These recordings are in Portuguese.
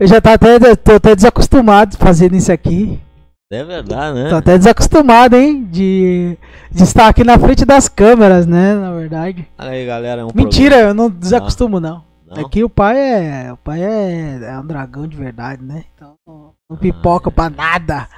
Eu já tô até, tô até desacostumado fazendo isso aqui. É verdade, né? Tô até desacostumado, hein? De, de estar aqui na frente das câmeras, né? Na verdade. Olha aí, galera. É um Mentira, eu não desacostumo, não. Não? Aqui o pai é. O pai é, é um dragão de verdade, né? Então não, não pipoca pra nada.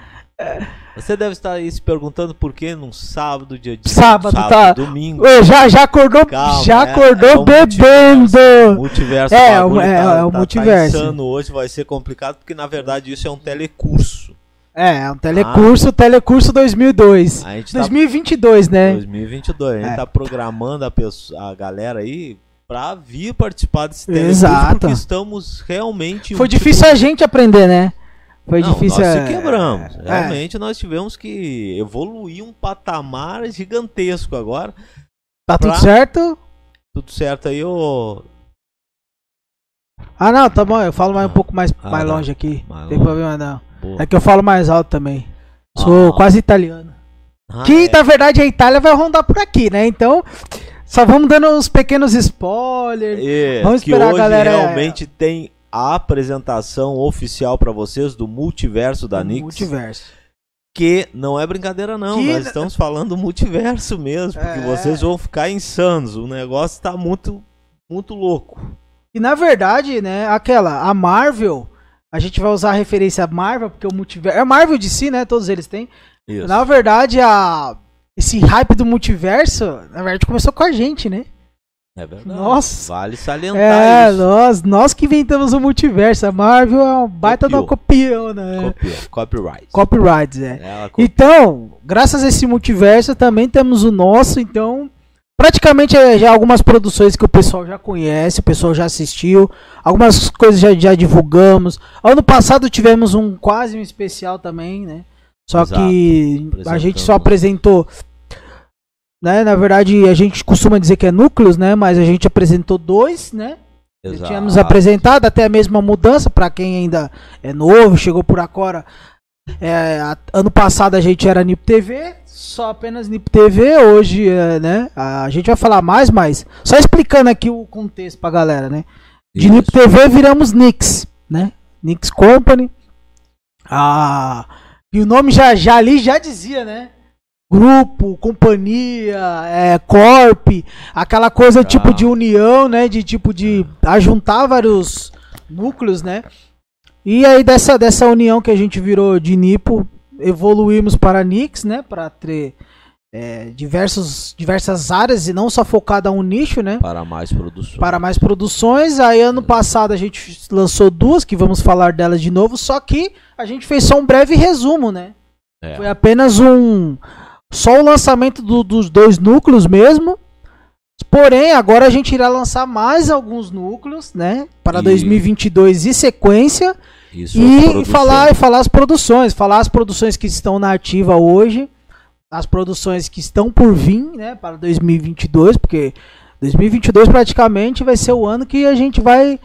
Você deve estar aí se perguntando por que num sábado, dia de Sábado, tá. domingo. Já, já acordou, Calma, já é- acordou é o bebendo. Multiverso, É, o bagulho é- tá, é o tá- multiverso. Tá insano hoje, vai ser complicado, porque na verdade isso é um telecurso. É, é um telecurso, telecurso 2002. A gente tá 2022, né? 2022. A gente É. tá programando a, pessoa, a galera aí pra vir participar desse telecurso, Exato. porque estamos realmente... Foi difícil a gente aprender, né? Foi Não, difícil. nós é, se quebramos. é. Realmente nós tivemos que evoluir um patamar gigantesco agora. Tá tudo pra- certo? Tudo certo aí, ô... Ah, não, tá bom. Eu falo mais um Ah. pouco mais, Ah, mais tá. longe aqui. Mais Não tem longe. problema, não. Pô. É que eu falo mais alto também. Sou Ah. quase italiano. Ah, que, é. na verdade, a Itália vai rondar por aqui, né? Então, só vamos dando uns pequenos spoilers. É, Vamos que esperar a hoje galera- realmente tem a apresentação oficial pra vocês do multiverso da Nix. Multiverso. Que não é brincadeira, não. Que- Nós estamos falando do multiverso mesmo. Porque É. vocês vão ficar insanos. O negócio tá muito, muito louco. E na verdade, né, aquela, a Marvel, a gente vai usar a referência Marvel, porque o multiverso. É Marvel de si, né? Todos eles têm. Isso. Na verdade, a. Esse hype do multiverso, na verdade, começou com a gente, né? É verdade. Nossa. Vale salientar É, isso. nós, nós que inventamos o multiverso. A Marvel é um baita da copião, né? Copiou. Copyright. Copyrights, é. Então, graças a esse multiverso, também temos o nosso, então. Praticamente é já algumas produções que o pessoal já conhece, o pessoal já assistiu, algumas coisas já, já divulgamos. Ano passado tivemos um quase um especial também, né? Só Exato. que a gente só apresentou. Né? Na verdade, a gente costuma dizer que é núcleos, né? Mas a gente apresentou dois, né? Exato. tínhamos apresentado até mesmo a mudança para quem ainda é novo, chegou por agora. É, a- ano passado a gente era NIP TV, só apenas NIP TV. Hoje, é, né? A gente vai falar mais, mas só explicando aqui o contexto pra galera, né? De Isso. NIP TV viramos Nix, né? Nix Company. Ah, e o nome já, já ali já dizia, né? Grupo, companhia, é, corp, aquela coisa Ah. tipo de união, né? De tipo de ajuntar vários núcleos, né? E aí dessa, dessa união que a gente virou de Nipo, evoluímos para Nix, né? Para ter é, diversos, diversas áreas e não só focada a um nicho, né? Para mais produções. para mais produções. Aí ano passado a gente lançou duas, que vamos falar delas de novo, só que a gente fez só um breve resumo, né? É. Foi apenas um só o lançamento do- dos dois núcleos mesmo. Porém, agora a gente irá lançar mais alguns núcleos, né, para E- 2022 e sequência. Isso, e falar e falar as produções, falar as produções que estão na ativa hoje, as produções que estão por vir, né, para 2022, porque 2022 praticamente vai ser o ano que a gente vai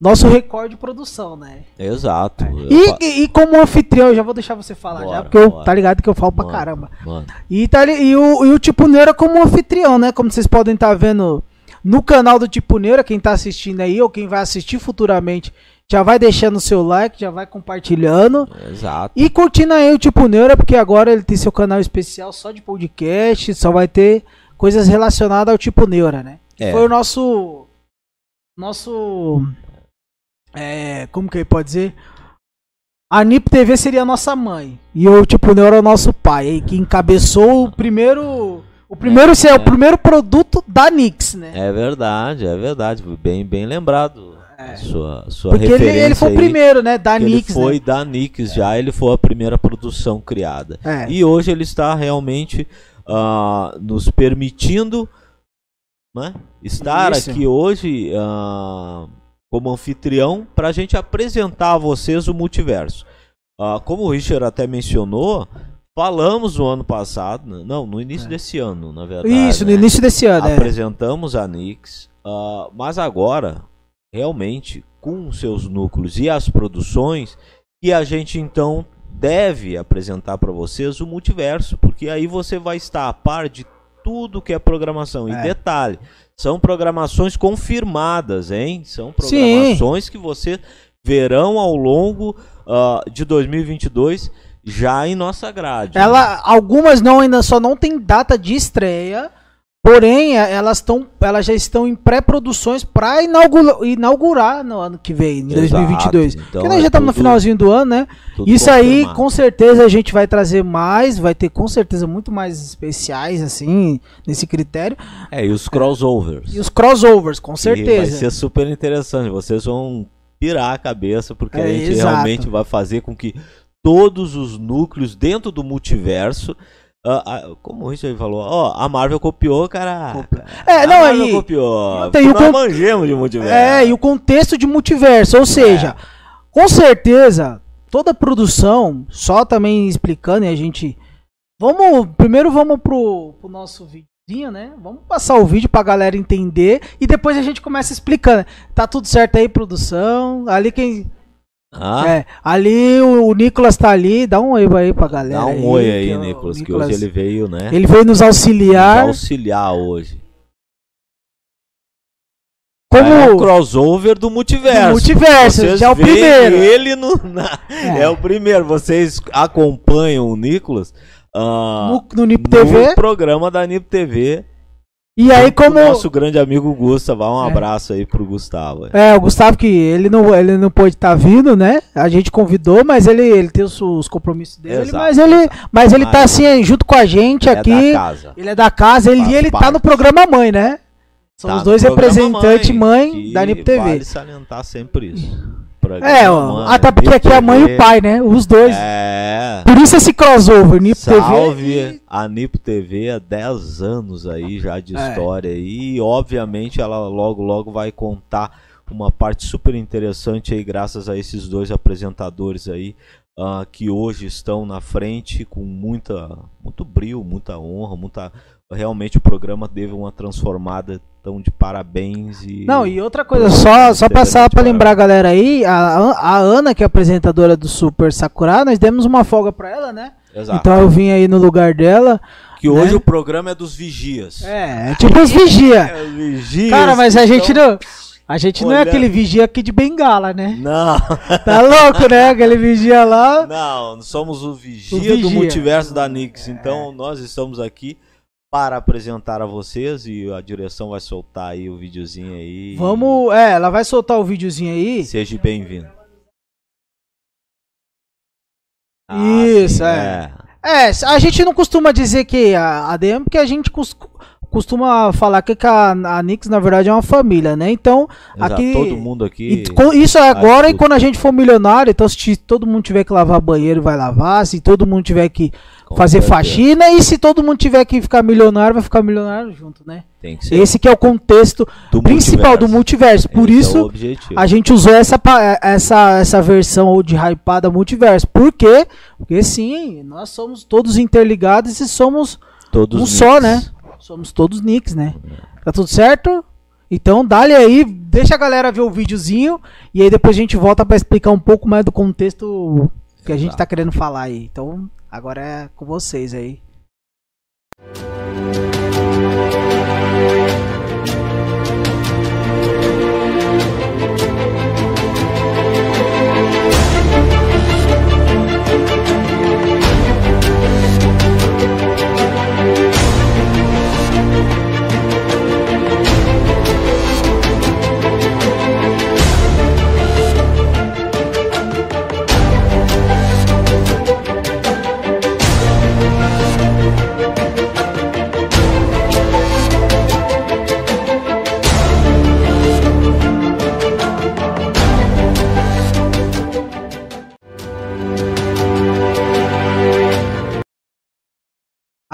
nosso recorde de produção, né? Exato. Eu E, fa- e, e como anfitrião, eu já vou deixar você falar Bora, já, porque eu, tá ligado que eu falo pra Mano, caramba. Mano, E, tá, e, o, e o Tipo Neura como anfitrião, né? Como vocês podem estar vendo no canal do Tipo Neura, quem tá assistindo aí ou quem vai assistir futuramente, já vai deixando o seu like, já vai compartilhando. exato. E curtindo aí o Tipo Neura, porque agora ele tem seu canal especial só de podcast, só vai ter coisas relacionadas ao Tipo Neura, né? É. Foi o nosso. Nosso. É, como que ele pode dizer? A NIP TV seria a nossa mãe. E o Tipo Neuro é o nosso pai. Que encabeçou o primeiro. O primeiro, é, é. o primeiro produto da Nix, né? É verdade, é verdade. Bem, bem lembrado. É. Sua, sua Porque ele, referência ele foi o primeiro, né? Da que ele Nix. foi né? da Nix já, ele foi a primeira produção criada. É. E hoje ele está realmente ah, nos permitindo né, estar Isso. aqui hoje ah, como anfitrião para a gente apresentar a vocês o multiverso. Ah, como o Richard até mencionou, falamos no ano passado, não, no início É. desse ano, na verdade. Isso, no né, início desse ano. é. apresentamos a Nix, ah, mas agora, realmente, com seus núcleos e as produções, e a gente então deve apresentar para vocês o multiverso, porque aí você vai estar a par de tudo que é programação. E É. detalhe, são programações confirmadas, hein? São programações que você verão ao longo ah, de 2022 já em nossa grade. Ela, algumas não ainda só não tem data de estreia, porém é, elas estão, elas já estão em pré-produções para inaugurar, inaugurar no ano que vem, em Exato, 2022. então Porque nós é já estamos no finalzinho do ano, né? Isso aí, confirmado. com certeza a gente vai trazer mais, vai ter com certeza muito mais especiais assim nesse critério É, e os crossovers. e os crossovers, com Que Vai certeza. ser super interessante. Vocês vão pirar a cabeça, porque É, a gente exato. realmente vai fazer com que todos os núcleos dentro do multiverso. Ah, ah, como o Richard falou, ó, a Marvel copiou, cara. É, a não, Marvel aí- copiou. tem o nós con- de multiverso. É, e o contexto de multiverso, ou seja, com certeza, toda produção, só também explicando e a gente. Vamos. Primeiro vamos pro, pro nosso videozinho, né? Vamos passar o vídeo pra galera entender e depois a gente começa explicando. Tá tudo certo aí, produção? Ali quem. Ah, É, ali o, o Nicolas tá ali, dá um oi aí pra galera. dá um oi aí, é Nicolas, que hoje ele veio, né? ele veio nos nos auxiliar. auxiliar hoje. Como. É o crossover do multiverso. Do multiverso, Vocês já é o primeiro. Ele no, na- É. é. o primeiro. Vocês acompanham o Nicolas ah, no, no NIP no TV. programa da NIP TV. E aí, com como. o nosso grande amigo Gustavo. Um É. abraço aí pro Gustavo. É, o Gustavo que ele não, ele não pôde estar vindo, né? A gente convidou, mas ele, ele tem os, os compromissos dele, Exato, mas ele, mas ele tá assim junto com a gente É aqui. da casa. Ele é da casa, ele, Faz e ele tá no programa mãe, né? São Tá os dois representantes mãe, que da NIP TV. Vale salientar sempre isso. Programa é, ó, até porque aqui é a mãe e o pai, né? Os dois. É. Por isso esse crossover, NIP Salve TV. a Nipo TV há 10 anos aí já de É. história e obviamente ela logo logo vai contar uma parte super interessante aí graças a esses dois apresentadores aí ah, que hoje estão na frente com muita muito brilho, muita honra, muita realmente o programa teve uma transformada tão de parabéns e Não, e outra coisa, só, só passar pra lembrar a galera aí, a, a Ana, que é apresentadora do Super Sakura, nós demos uma folga pra ela, né? Exato. Então eu vim aí no lugar dela. que hoje né? o programa é dos vigias. É, é tipo os vigia. É, os vigias Cara, mas a gente estão- não. A gente não é olhando. aquele vigia aqui de bengala, né? Não. Tá louco, né? Aquele vigia lá. Não, somos o vigia, O do vigia. multiverso da Nix. Então nós estamos aqui para apresentar a vocês e a direção vai soltar aí o videozinho aí. Vamos. É, ela vai soltar o videozinho aí. Seja bem-vindo. Isso, sim, é. É, a gente não costuma dizer que a ADM, porque a gente cos- costuma falar que a, a Nix, na verdade, é uma família, né? Então, Exato, aqui. todo mundo aqui. E isso é agora Acho e quando a gente for milionário, então se todo mundo tiver que lavar banheiro, vai lavar. Se todo mundo tiver que com fazer certeza, faxina, e se todo mundo tiver que ficar milionário, vai ficar milionário junto, né? Tem que ser Esse que é o contexto do principal do multiverso. Por Esse é isso, objetivo. a gente usou essa, pa- essa, essa versão de hypada multiverso. Por quê? Porque sim, nós somos todos interligados e somos Todos um Nix. só, né? Somos todos nicks, né? Tá tudo certo? Então dá-lhe aí, deixa a galera ver o videozinho e aí depois a gente volta pra explicar um pouco mais do contexto que a gente tá querendo falar aí. Então agora é com vocês aí.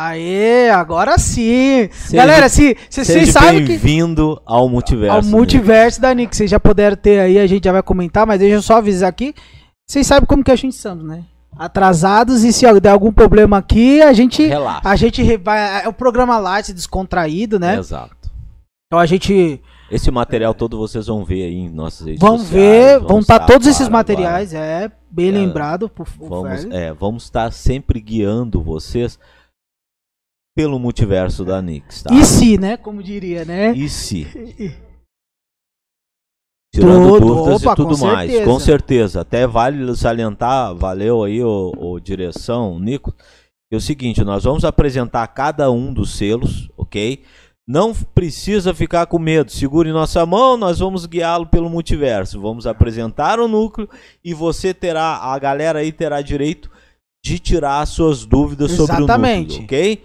Aê, agora sim! Seja- Galera, se se vocês sabem que bem-vindo ao multiverso. ao né? multiverso da Nick, vocês já puderam ter aí, a gente já vai comentar, mas deixa eu só avisar aqui. Vocês sabem como que a gente estamos, né? Atrasados e se der algum problema aqui, a gente Relaxa. a gente vai é o programa light descontraído, né? Exato. Então a gente Esse material todo vocês vão ver aí em nossas redes Vão sociais. ver, vão estar estar, todos esses materiais, é bem É, lembrado por por Vamos, é, vamos estar sempre guiando vocês pelo multiverso da Nix, tá? E se, né? Como diria, né? E se? Tirando Tudo, dúvidas opa, e tudo com mais. certeza. Com certeza. Até vale salientar, valeu aí o, o direção, Nico. É o seguinte, nós vamos apresentar cada um dos selos, ok? Não precisa ficar com medo. Segure nossa mão, nós vamos guiá-lo pelo multiverso. Vamos apresentar o núcleo e você terá, a galera aí terá direito de tirar suas dúvidas sobre o Exatamente. núcleo, ok?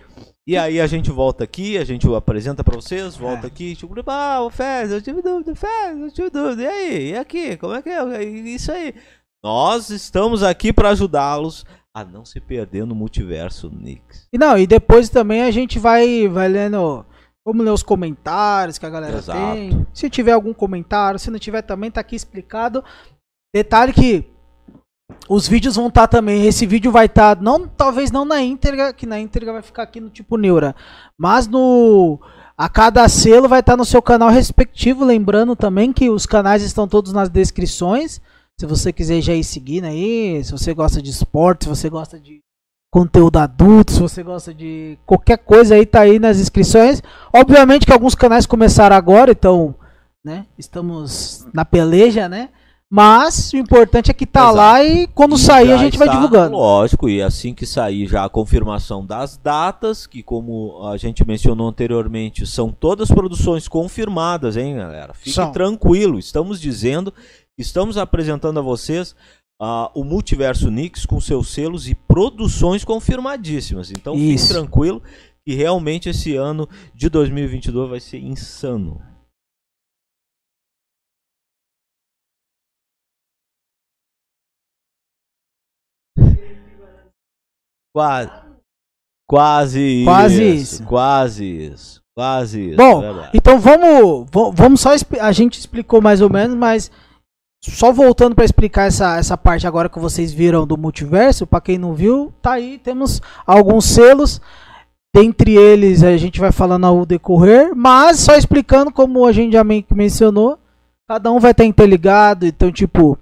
E aí a gente volta aqui, a gente apresenta pra vocês, volta É. aqui, tipo, ah, o Fez, eu tive dúvida, Fez, eu tive dúvida. E aí? E aqui? Como é que é? Isso aí. Nós estamos aqui para ajudá-los a não se perder no multiverso Nix. E não, e depois também a gente vai, vai lendo. Vamos ler os comentários que a galera Exato. tem. Se tiver algum comentário, se não tiver também, tá aqui explicado. Detalhe que os vídeos vão estar também. Esse vídeo vai estar, não, talvez não na íntegra, que na íntegra vai ficar aqui no tipo Neura. Mas no. A cada selo vai estar no seu canal respectivo. Lembrando também que os canais estão todos nas descrições. Se você quiser já ir seguindo aí, se você gosta de esporte, se você gosta de conteúdo adulto, se você gosta de qualquer coisa aí, tá aí nas inscrições. Obviamente que alguns canais começaram agora, então, né, estamos na peleja, né? Mas o importante é que tá Exato. lá e quando E sair a gente vai está, divulgando. Lógico, e assim que sair já a confirmação das datas, que como a gente mencionou anteriormente, são todas produções confirmadas, hein, galera? Fique São. tranquilo, estamos dizendo, estamos apresentando a vocês ah, o Multiverso Nix com seus selos e produções confirmadíssimas. Então Isso. fique tranquilo que realmente esse ano de 2022 vai ser insano. Quase. Quase, Quase isso, isso. Quase isso. Quase isso. Bom, verdade. Então vamos, vamos só a gente explicou mais ou menos, mas só voltando para explicar essa, essa parte agora que vocês viram do multiverso, para quem não viu, tá aí, temos alguns selos. Dentre eles a gente vai falando ao decorrer, mas só explicando como a gente já men- mencionou, cada um vai estar interligado, então tipo,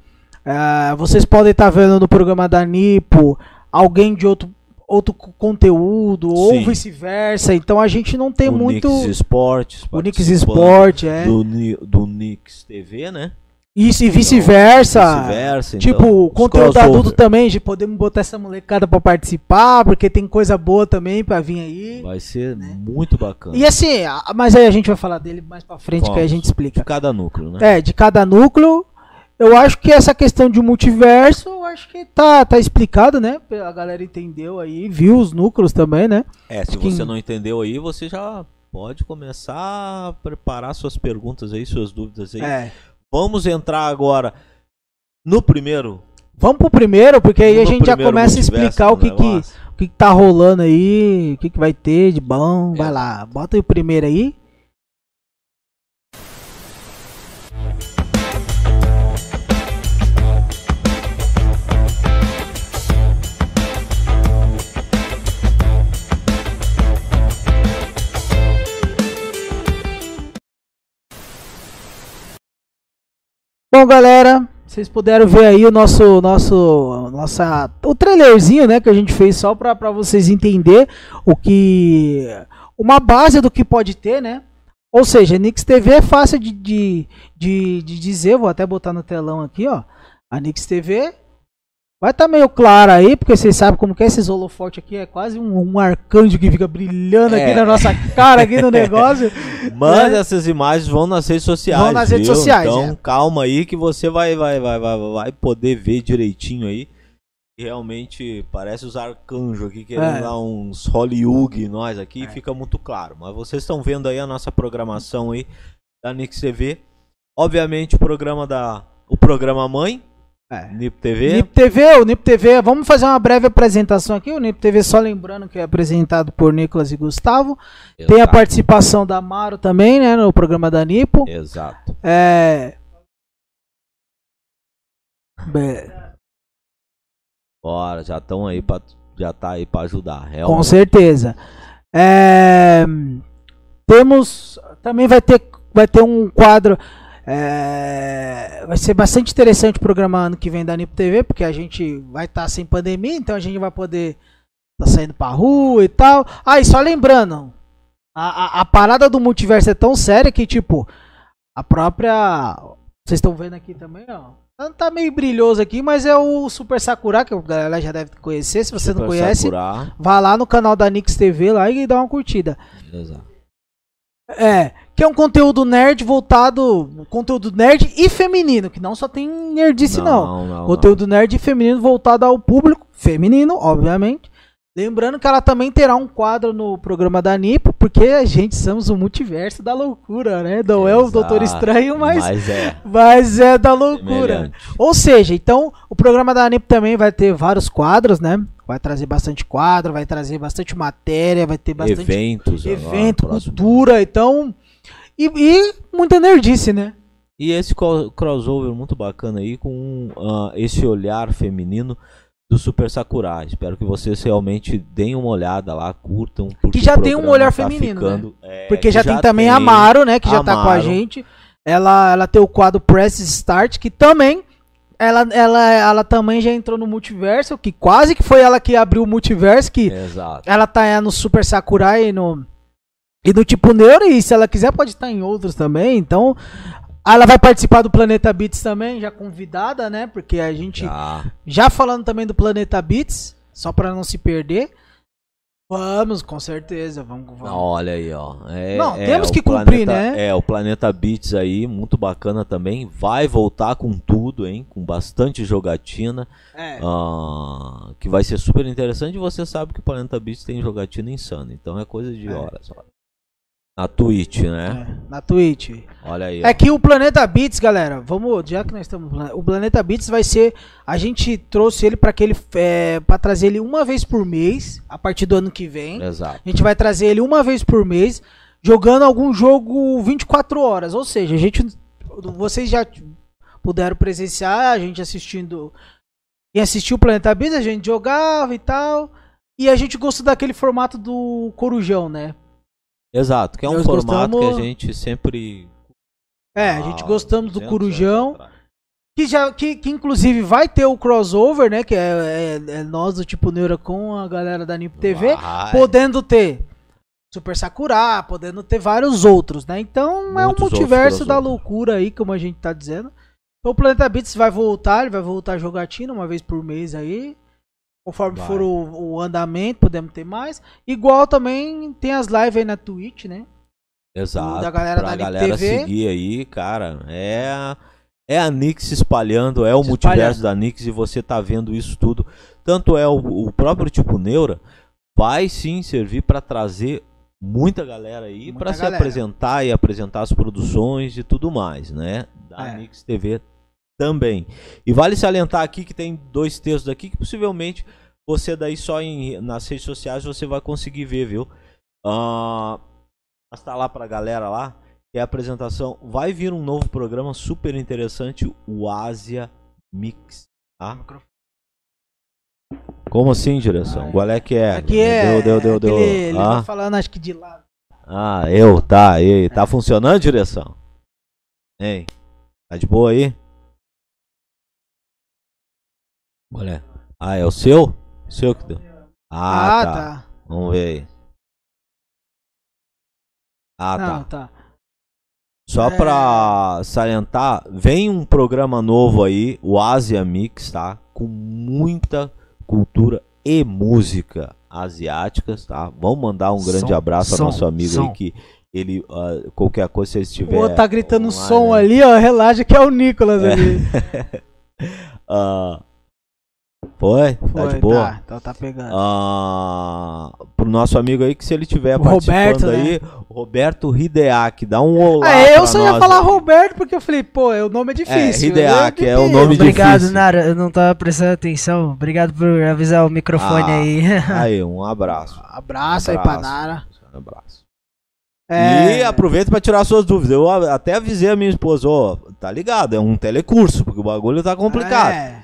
eh, vocês podem estar vendo no programa da Nipo alguém de outro outro co- conteúdo ou Sim. vice-versa, então a gente não tem o muito Nix Esportes. o Nix Sport, é. Do, do Nix TV, né? Isso e vice-versa. Vice-versa. Tipo, então, o os conteúdo adulto também, de podemos botar essa molecada pra participar, porque tem coisa boa também pra vir aí. Vai ser muito bacana. E assim, mas aí a gente vai falar dele mais pra frente, que aí a Vamos. gente De explica. cada núcleo, né? É, de cada núcleo. Eu acho que essa questão de multiverso, eu acho que tá, tá explicado, né? A galera entendeu aí, viu os núcleos também, né? É, se você não entendeu aí, você já pode começar a preparar suas perguntas aí, suas dúvidas aí. É. Vamos entrar agora no primeiro. Vamos pro primeiro, porque aí a no gente já começa a explicar o que que, o que que tá rolando aí, o que que vai ter de bom. Vai É. lá, bota aí o primeiro aí. Bom, galera, vocês puderam ver aí o nosso, nosso, nossa, o trailerzinho, né, que a gente fez só pra, pra vocês entender o que, uma base do que pode ter, né? Ou seja, Nix TV é fácil de, de, de, de dizer, vou até botar no telão aqui, ó. A Nix TV vai estar meio clara aí, porque vocês sabem como que é esses holofotes aqui, é quase um, um arcanjo que fica brilhando aqui É. na nossa cara, aqui no negócio. Mas né? essas imagens vão nas redes sociais. Vão nas redes viu? sociais, Então é. calma aí que você vai, vai, vai, vai, vai poder ver direitinho aí. Realmente parece os arcanjos aqui querendo É. dar uns Hollywood nós aqui, fica muito claro. Mas vocês estão vendo aí a nossa programação aí da Nix TV. Obviamente o programa da. O programa mãe, É. NIP TV. NIP TV, o NIP TV, vamos fazer uma breve apresentação aqui. O NIP TV, só lembrando que é apresentado por Nicolas e Gustavo. Tem a Exato. participação da Maro também, né, no programa da Nipo. Exato. É. Be- Bora, já estão aí para já tá aí para ajudar. Com Realmente. certeza. É, Temos. Também vai ter. vai ter um quadro. É, vai ser bastante interessante o programa ano que vem da Nipo TV, porque a gente vai estar sem pandemia, então a gente vai poder tá saindo pra rua e tal. Ah, e só lembrando, a, a, a parada do multiverso é tão séria que, tipo, a própria. Vocês estão vendo aqui também, ó. Tá meio brilhoso aqui, mas é o Super Sakura, que a galera já deve conhecer. Se você Super não conhece, Sakura. vá lá no canal da Nix TV lá e dá uma curtida. Exato. É, que é um conteúdo nerd voltado. Conteúdo nerd e feminino, que não só tem nerdice, não. não, não. Conteúdo nerd e feminino voltado ao público feminino, obviamente. Lembrando que ela também terá um quadro no programa da Nipo, porque a gente somos o multiverso da loucura, né? Não é o. Doutor Estranho, mas, Mas é. mas é da loucura. semelhante. Ou seja, então o programa da Nipo também vai ter vários quadros, né? Vai trazer bastante quadro, vai trazer bastante matéria, vai ter bastante Eventos. agora, evento, próximo. cultura, então. E, e muita nerdice, né? E esse crossover muito bacana aí com ah, esse olhar feminino do Super Sakura. Espero que vocês realmente deem uma olhada lá, curtam. Que já tem um olhar tá feminino, ficando- é, Porque que já, tem também a Maro, né? Que já tá com a Amaro. gente. Ela, ela tem o quadro Press Start, que também. Ela, ela, ela também já entrou no multiverso, que quase que foi ela que abriu o multiverso, que Exato. ela tá é, no Super Sakurai e no. E no tipo Neuro, e se ela quiser pode estar em outros também. Então. Ela vai participar do Planeta Beats também, já convidada, né? Porque a gente. Já. Já falando também do Planeta Beats, só pra não se perder. Vamos, com certeza, vamos, vamos. Olha aí, ó. É- Não, é, temos que cumprir, planeta- né? É, o Planeta Beats aí, muito bacana também. Vai voltar com tudo, hein? Com bastante jogatina. É. ah, que vai ser super interessante. E você sabe que o Planeta Beats tem jogatina insana. Então é coisa de É. horas. ó. Na Twitch, né? É, na Twitch. Olha aí. É ó. que o Planeta Beats, galera, vamos, já que nós estamos, o Planeta Beats vai ser, a gente trouxe ele para aquele, é, para trazer ele uma vez por mês, a partir do ano que vem. Exato. A gente vai trazer ele uma vez por mês, jogando algum jogo 24 horas, ou seja, a gente, vocês já puderam presenciar, a gente assistindo, quem assistiu o Planeta Beats, a gente jogava e tal, e a gente gostou daquele formato do Corujão, né? Exato, que é um Nós formato gostamos- que a gente sempre. É, a gente Ah, gostamos do 200 Corujão. anos atrás. Que, já, que, que inclusive vai ter o crossover, né? Que é, é- é nós do tipo Neura com a galera da Nipo TV. Vai. Podendo ter Super Sakura, podendo ter vários outros, né? Então é um Muitos outros multiverso da crossover. loucura aí, como a gente tá dizendo. Então o Planeta Beats vai voltar, ele vai voltar jogatina uma vez por mês aí. Conforme Vai. for o, o andamento, podemos ter mais. Igual também tem as lives aí na Twitch, né? Exato. da galera pra da Live galera TV. seguir aí, cara. É a, é a Nix se espalhando, é o Se multiverso da Nix e você tá vendo isso tudo. Tanto é o, o próprio tipo Neura, vai sim servir para trazer muita galera aí para se apresentar e apresentar as produções e tudo mais, né? Da É. Nix TV também. E vale salientar aqui que tem dois textos aqui que possivelmente você daí só em, nas redes sociais você vai conseguir ver, viu? Ah, mas tá lá pra galera lá, que é a apresentação. Vai vir um novo programa super interessante, o Asia Mix. Tá? Como assim, direção? Qual é que é? Aqui é. Deu, deu, deu, deu. aquele- ele Ah, tá falando, acho que de lado. ah, eu, tá, aí. Tá funcionando, direção? Hein? Tá de boa aí? Olha. Ah, é o seu? O seu que deu. Ah, Ah, tá. tá. Vamos ver aí. Ah, Não, tá. tá. Só É. pra salientar, vem um programa novo aí, o Asia Mix, tá? Com muita cultura e música asiáticas, tá? Vamos mandar um grande Som, abraço ao som, nosso amigo som. aí que ele, ah, qualquer coisa, se ele estiver. O tá gritando online som aí, ali, ó. Relaxa que é o Nicolas É. ali. ah, foi? Tá Foi, de boa? Tá, então tá pegando. Ah, pro nosso amigo aí que se ele tiver O participando Roberto, né? aí, Roberto Hideaki, dá um olá ah, eu só ia nós falar aí. Roberto porque eu falei, pô, o nome é difícil. Né? é o nome Obrigado, difícil. Nara. Eu não tava prestando atenção. Obrigado por avisar o microfone Ah. aí. Aí, um abraço. Abraço, aí Abraço. pra Nara. Um abraço. É, E aproveita pra tirar suas dúvidas. Eu até avisei a minha esposa, ó, tá ligado, é um telecurso, porque o bagulho tá complicado. É.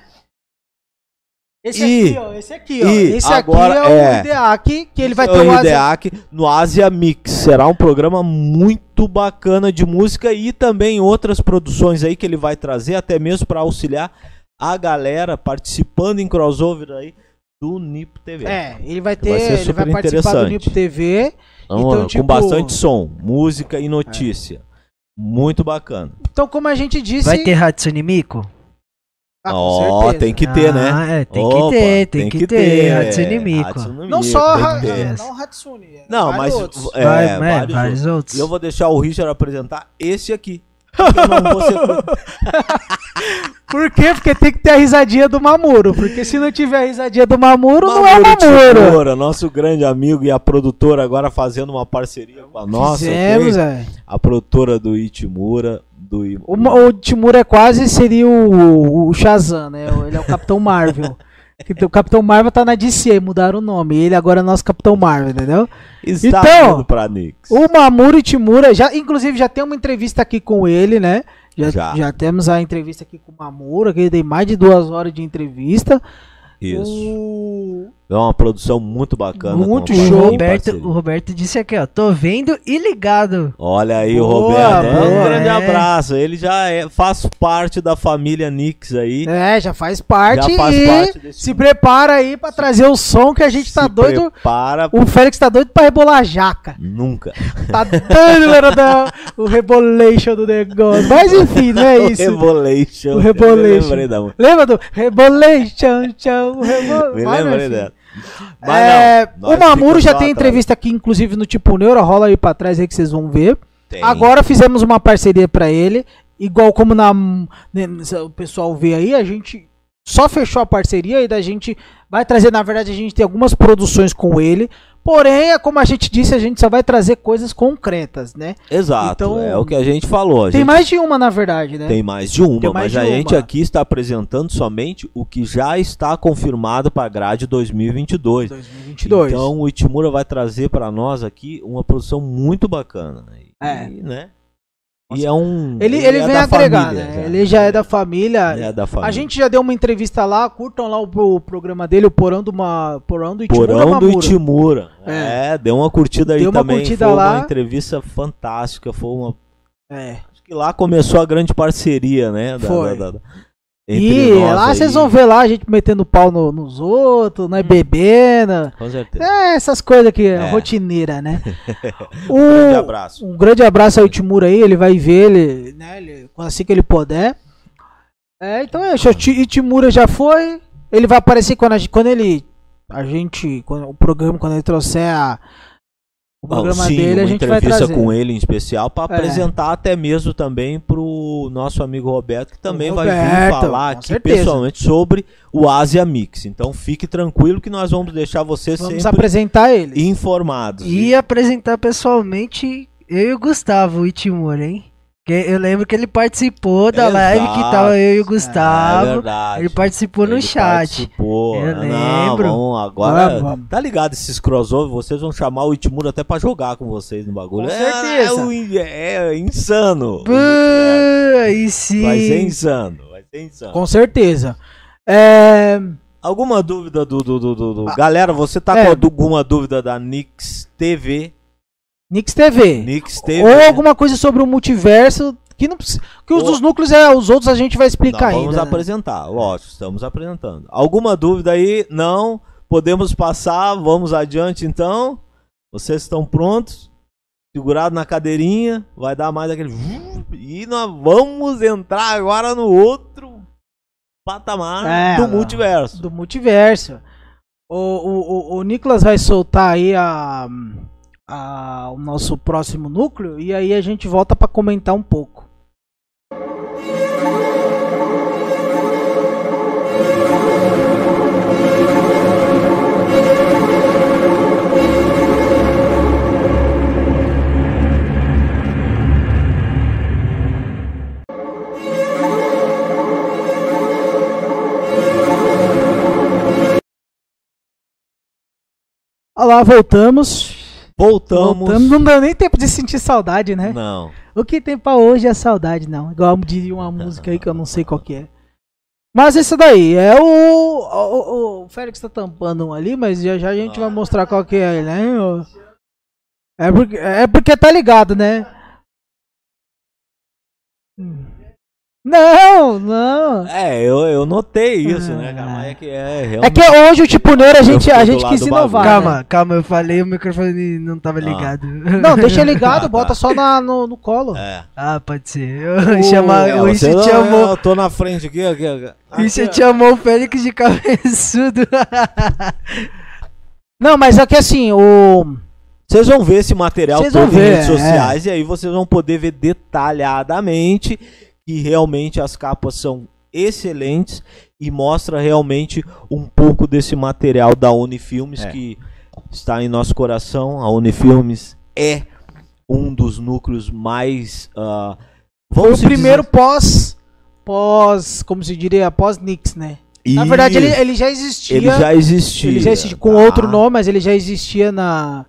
Esse E- aqui, ó. Esse aqui, ó. Esse agora aqui é, é- o IDEAC, que ele vai É ter o o Asia- IDEAC no Asia Mix. Será um programa muito bacana de música e também outras produções aí que ele vai trazer, até mesmo para auxiliar a galera participando em crossover aí do Nip TV. É, ele vai ter, Vai ser ele super vai participar do interessante. Nipo TV. Então, então, ó, tipo- Com bastante som, música e notícia. Muito bacana. Então, como a gente disse, Vai ter Hatsune Miku? Ah, com Ó, certeza. tem que ter, né? Ah, é, tem Opa, que ter, tem, que, ter. Hatsune Miku. Hatsune Não Miku, só tem a, que ter. não Hatsune. é Não, vários mas outros. é, Vai, é, vários, vários outros. outros. E eu vou deixar o Richard apresentar esse aqui. Porque eu não vou ser Por quê? Porque tem que ter a risadinha do Mamuro. Porque se não tiver a risadinha do Mamuro, não é Mamuro Mamuro. Timura, nosso grande amigo e a produtora agora fazendo uma parceria com a nossa. Fizemos, é. A produtora do Itimura, do I- O, o Timur é quase seria o, o Shazam, né? Ele é o Capitão Marvel. O Capitão Marvel tá na DC, mudaram o nome. Ele agora é nosso Capitão Marvel, entendeu? está Então, pra Nix. O Mamuro Itimura, já, inclusive já tem uma entrevista aqui com ele, né? Já, Já. já. temos a entrevista aqui com o Mamuro, que ele tem mais de duas horas de entrevista. Isso. O- É uma produção muito bacana. Muito O show. parceria. Roberto, o Roberto disse aqui, ó. Tô vendo e ligado. Olha aí, o Boa, Roberto. É um boa, grande é. abraço. Ele já é, faz parte da família Nix aí. É, já faz parte Já faz parte desse se prepara aí pra trazer o som que a gente tá Se doido. Prepara. O Félix tá doido pra rebolar a jaca. Nunca. Tá doido, Leandrão, o rebolation do negócio. Mas enfim, não é isso. Rebolation. O Rebolation. Eu me lembrei da música. Lembra do rebolation, tchau, rebol... Me lembrei dela. Mas É, não, o Mamuro já tem entrevista aqui, inclusive no Tipo Neuro, rola aí pra trás aí que vocês vão ver. Tem. Agora fizemos uma parceria pra ele, igual como na, né, o pessoal vê aí, a gente só fechou a parceria e da gente vai trazer, na verdade, a gente tem algumas produções com ele. Porém, é como a gente disse, a gente só vai trazer coisas concretas, né? Exato, Então, é o que a gente falou. A Tem gente mais de uma, na verdade, né? tem mais de uma, mais mas de a gente uma. aqui está apresentando somente o que já está confirmado para a grade 2022. 2022. Então o Itimura vai trazer para nós aqui uma produção muito bacana. E, É. né? E é um. ele, ele, é vem agregar, família né? já. Ele já é da família. Ele é da família. A gente já deu uma entrevista lá, curtam lá o, o programa dele, o Porão do, uma, Porão do Itimura Porão do. Itimura. É. É. deu uma curtida aí Deu uma também. curtida foi lá. uma entrevista fantástica. Foi uma. É. Acho que lá começou a grande parceria, né? da- Foi. da- da- E lá aí. vocês vão ver lá a gente metendo pau no- nos outros, nós bebendo. Com certeza. É, essas coisas que é rotineira, né? o, Um grande abraço. Um grande abraço ao Timur aí, ele vai ver ele, né? Ele, assim que ele puder. É, então é, Itimura já foi. Ele vai aparecer quando a gente, quando ele. A gente. Quando, o programa, quando ele trouxer a, o programa sim, dele, a uma gente vai entrevista trazer. com ele em especial para É. apresentar até mesmo também pro nosso amigo Roberto, que também vai vir Roberto, falar aqui certeza. pessoalmente sobre o Asia Mix. Então fique tranquilo que nós vamos deixar você Vamos sempre apresentar ele. informados. E apresentar pessoalmente eu e o Gustavo, o Itimura, hein? Eu lembro que ele participou da live que Exato. tava eu e o É Gustavo. verdade. ele participou no Ele chat. participou. Eu Não, lembro. vamos agora. Tá ligado esses crossover? Vocês vão chamar o Itimura até pra jogar com vocês no bagulho. Com É, certeza. É, in- é insano. Pô, aí sim. Vai ser insano. Vai ser insano. Com certeza. É, Alguma dúvida do. do, do, do- do- Galera, você tá é. com alguma dúvida da Nix TV? Nix TV. Nix TV. Ou né? alguma coisa sobre o multiverso. Que, não, que os Ou- dos núcleos é os outros a gente vai explicar vamos ainda. né? apresentar, lógico, estamos apresentando. Alguma dúvida aí? Não? Podemos passar, vamos adiante então. Vocês estão prontos? Segurado na cadeirinha, vai dar mais aquele. E nós vamos entrar agora no outro patamar É, do multiverso. do multiverso. O, o, o, o Nicolas vai soltar aí a, a- o nosso próximo núcleo e aí a gente volta pra comentar um pouco. Olha lá, voltamos. Voltamos. Voltamos. Não deu nem tempo de sentir saudade, né? Não. O que tem pra hoje é saudade, não. Igual diria uma música aí que eu não sei qual que é. Mas esse daí é o. O, o, o Félix tá tampando um ali, mas já já a gente vai mostrar qual que é, né? É porque, é porque tá ligado, né? Não, não. É, eu, eu notei isso, né, Ah. cara? Mas é que é É realmente. que hoje o tipo Neuro a gente, a gente quis inovar. bagulho. né? Calma, calma, eu falei o microfone não tava Ah. ligado. Não, deixa ligado, Ah, tá. bota só na, no, no colo. É. Ah, pode ser. Eu chama, É, o Richard não- chamou. Eu tô na frente aqui, aqui, aqui. O Richard chamou o Félix de cabeçudo. Não, mas é que assim, o. Vocês vão ver esse material todo vão em ver, redes é. sociais e aí vocês vão poder ver detalhadamente que realmente as capas são excelentes e mostra realmente um pouco desse material da Unifilmes É. que está em nosso coração. A Unifilmes é um dos núcleos mais ah, Foi vamos o primeiro dizer- pós. Pós. Como se diria? Pós Nix, né? Na verdade, ele, ele já existia. ele já existia. Ele já existia com tá? outro nome, mas ele já existia na,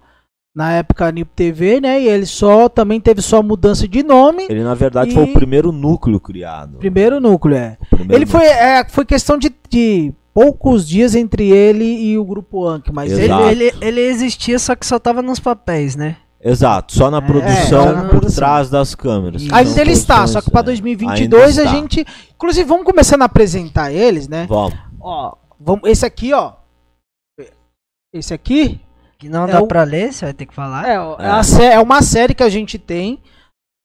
na época Nip TV, né? E ele só também teve só mudança de nome. Ele na verdade E- foi o primeiro núcleo criado. Primeiro núcleo, é. Primeiro Ele foi, é, foi questão de, de poucos dias entre ele e o grupo Anki, mas Ele, ele, ele, existia, só que só tava nos papéis, né? Exato, só na produção só na por produção. trás das câmeras. Isso. São ainda ele está, só que para é, 2022 ainda a gente, inclusive vamos começando a apresentar eles, né? Vamos. Ó, vamos, esse aqui, ó. Esse aqui Que não É dá o- pra ler, você vai ter que falar. É, é a sé- é uma série que a gente tem.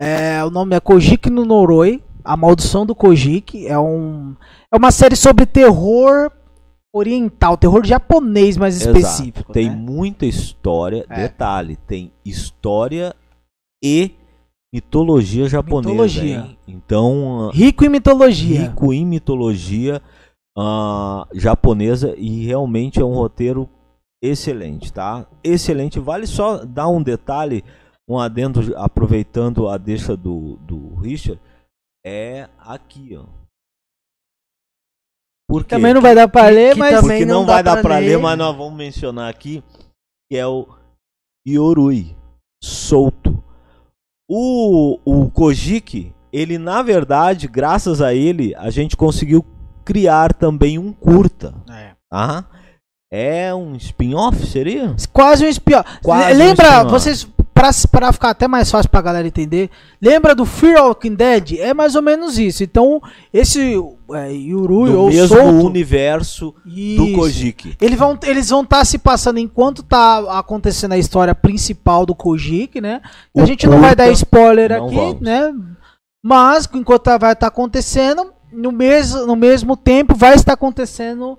É, o nome é Kojiki no Noroi. A Maldição do Kojiki. É, um, é uma série sobre terror oriental, terror japonês mais Exato. específico. Tem né? muita história. É. Detalhe, tem história e mitologia japonesa. Mitologia. hein? Então, ah, Rico em mitologia. rico em mitologia ah, japonesa e realmente é um roteiro excelente, tá? Excelente. Vale só dar um detalhe, um adendo, aproveitando a deixa do, do Richard, é aqui, ó. Por quê? Também não vai dar pra ler, que mas. também Porque não, não dá vai dar pra pra ler, ler. mas nós vamos mencionar aqui que é o Yorui solto. O, o Kojiki, ele na verdade, graças a ele, a gente conseguiu criar também um curta, É. tá? É um spin-off, seria? Quase um espião. Quase um Lembra, spin-off. vocês, pra, pra ficar até mais fácil pra galera entender, lembra do Fear Walking Dead? É mais ou menos isso. Então, esse é, Yurui Do ou mesmo solto. universo do Isso. Kojiki. Eles vão eles vão estar se passando enquanto tá acontecendo a história principal do Kojiki, né? O a gente não vai dar spoiler aqui, vamos. né? Mas enquanto tá- vai estar acontecendo, no mesmo, no mesmo tempo vai estar acontecendo